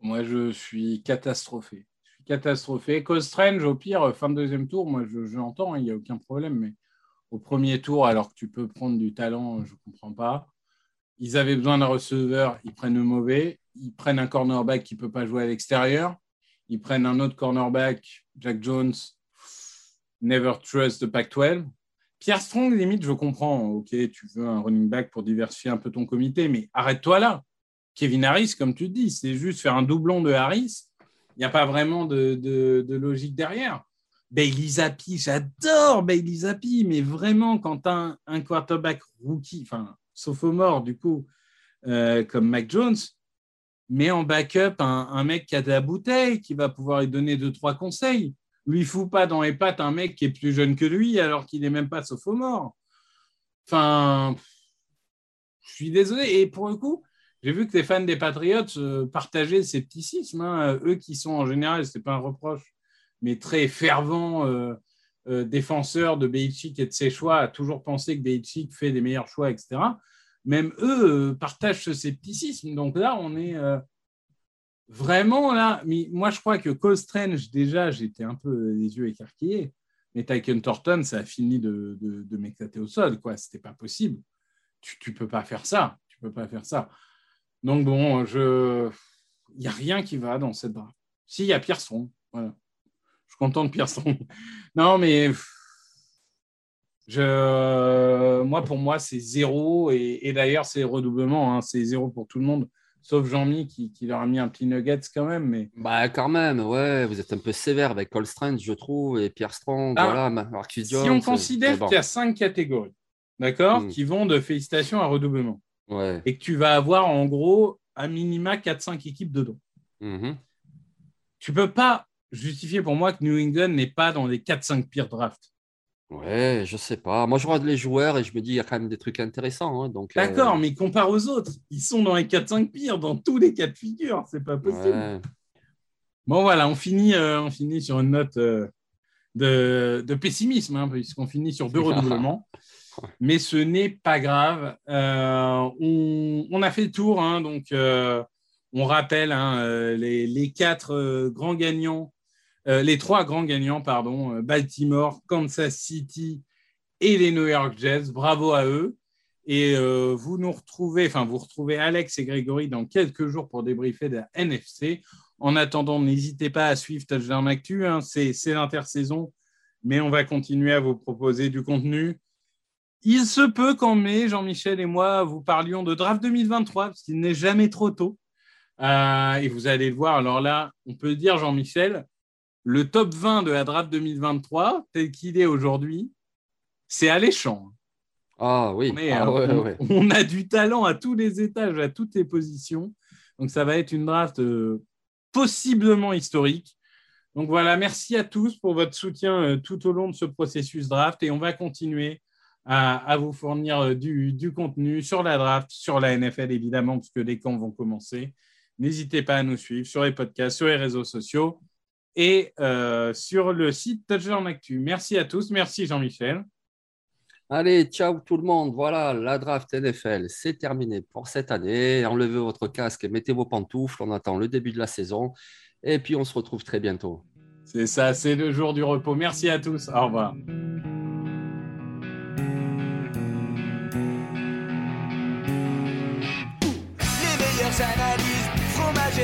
Moi, je suis catastrophé. Catastrophé. Cause Strange, au pire, fin de deuxième tour, moi, je, je l'entends, il n'y a aucun problème. Mais au premier tour, alors que tu peux prendre du talent, je ne comprends pas. Ils avaient besoin d'un receveur, ils prennent le mauvais. Ils prennent un cornerback qui ne peut pas jouer à l'extérieur. Ils prennent un autre cornerback, Jack Jones, Never Trust the Pac-12. Pierre Strong, limite, je comprends. Ok, tu veux un running back pour diversifier un peu ton comité, mais arrête-toi là. Kevin Harris, comme tu dis, c'est juste faire un doublon de Harris. Il n'y a pas vraiment de, logique derrière. Bailey Zappi, j'adore Bailey Zappi, mais vraiment, quand un, quarterback rookie, enfin, sophomore, du coup, euh, comme Mac Jones, mets en backup un, un, mec qui a de la bouteille, qui va pouvoir lui donner deux, trois conseils. Lui fout pas dans les pattes un mec qui est plus jeune que lui, alors qu'il n'est même pas sophomore. Enfin, je suis désolé. Et pour le coup, j'ai vu que les fans des Patriots euh, partageaient le scepticisme. Hein. Eux qui sont en général, ce n'est pas un reproche, mais très fervents euh, euh, défenseurs de Belichick et de ses choix, à toujours penser que Belichick fait des meilleurs choix, etc. Même eux euh, partagent ce scepticisme. Donc là, on est euh, vraiment là. Mais moi, je crois que Cole Strange, déjà, j'étais un peu les yeux écarquillés. Mais Tyken Thornton, ça a fini de, m'éclater au sol. Ce n'était pas possible. Tu ne peux pas faire ça. Tu peux pas faire ça. Donc bon, je... il n'y a rien qui va dans cette draft. Si, il y a Pierson. Voilà. Je suis content de Pierson. non, mais je... moi, pour moi, c'est zéro. Et, et d'ailleurs, c'est redoublement. Hein. C'est zéro pour tout le monde. Sauf Jean-Mi qui, qui, leur a mis un petit nuggets quand même. Mais... Bah, quand même, ouais. Vous êtes un peu sévère avec Cole Strange, je trouve, et Pierre Strong. Ah, voilà, Marcus. Si on considère bon. qu'il y a cinq catégories, d'accord, mmh. qui vont de félicitations à redoublement. Ouais. et que tu vas avoir en gros à minima 4-5 équipes dedans. Mhm. Tu peux pas justifier pour moi que New England n'est pas dans les 4-5 pires drafts. Ouais, je sais pas. Moi, je regarde les joueurs et je me dis, il y a quand même des trucs intéressants. hein, donc, euh, D'accord, mais compare aux autres. Ils sont dans les 4-5 pires, dans tous les cas de figure. C'est pas possible. ouais. Bon, voilà, on finit, euh, on finit sur une note euh, de, de pessimisme, hein, puisqu'on finit sur deux redoublements. Mais ce n'est pas grave. Euh, on, a fait le tour, hein, donc euh, on rappelle hein, euh, les, quatre grands gagnants, les trois grands gagnants, pardon, Baltimore, Kansas City et les New York Jets. Bravo à eux. Et vous nous retrouvez, enfin, vous retrouvez Alex et Grégory dans quelques jours pour débriefer de la NFC. En attendant, n'hésitez pas à suivre Touchdown Actu. hein, c'est l'intersaison, mais on va continuer à vous proposer du contenu. Il se peut qu'en mai, Jean-Michel et moi, vous parlions de draft 2023, parce qu'il n'est jamais trop tôt. Euh, et vous allez le voir. Alors là, on peut dire, Jean-Michel, le top 20 de la draft 2023, tel qu'il est aujourd'hui, c'est alléchant. Ah oui. Ah, euh, ouais, on- ouais. on a du talent à tous les étages, à toutes les positions. Donc ça va être une draft euh, possiblement historique. Donc voilà, merci à tous pour votre soutien tout au long de ce processus draft et on va continuer à, à vous fournir euh, du, du contenu sur la draft, sur la NFL évidemment, parce que les camps vont commencer. N'hésitez pas à nous suivre sur les podcasts, sur les réseaux sociaux et euh, sur le site Touchdown Actu. Merci à tous, merci Jean-Michel. Allez, ciao tout le monde. Voilà, la draft NFL, c'est terminé pour cette année. Enlevez votre casque et mettez vos pantoufles. On attend le début de la saison. Et puis, on se retrouve très bientôt. C'est ça, c'est le jour du repos. Merci à tous. Au revoir.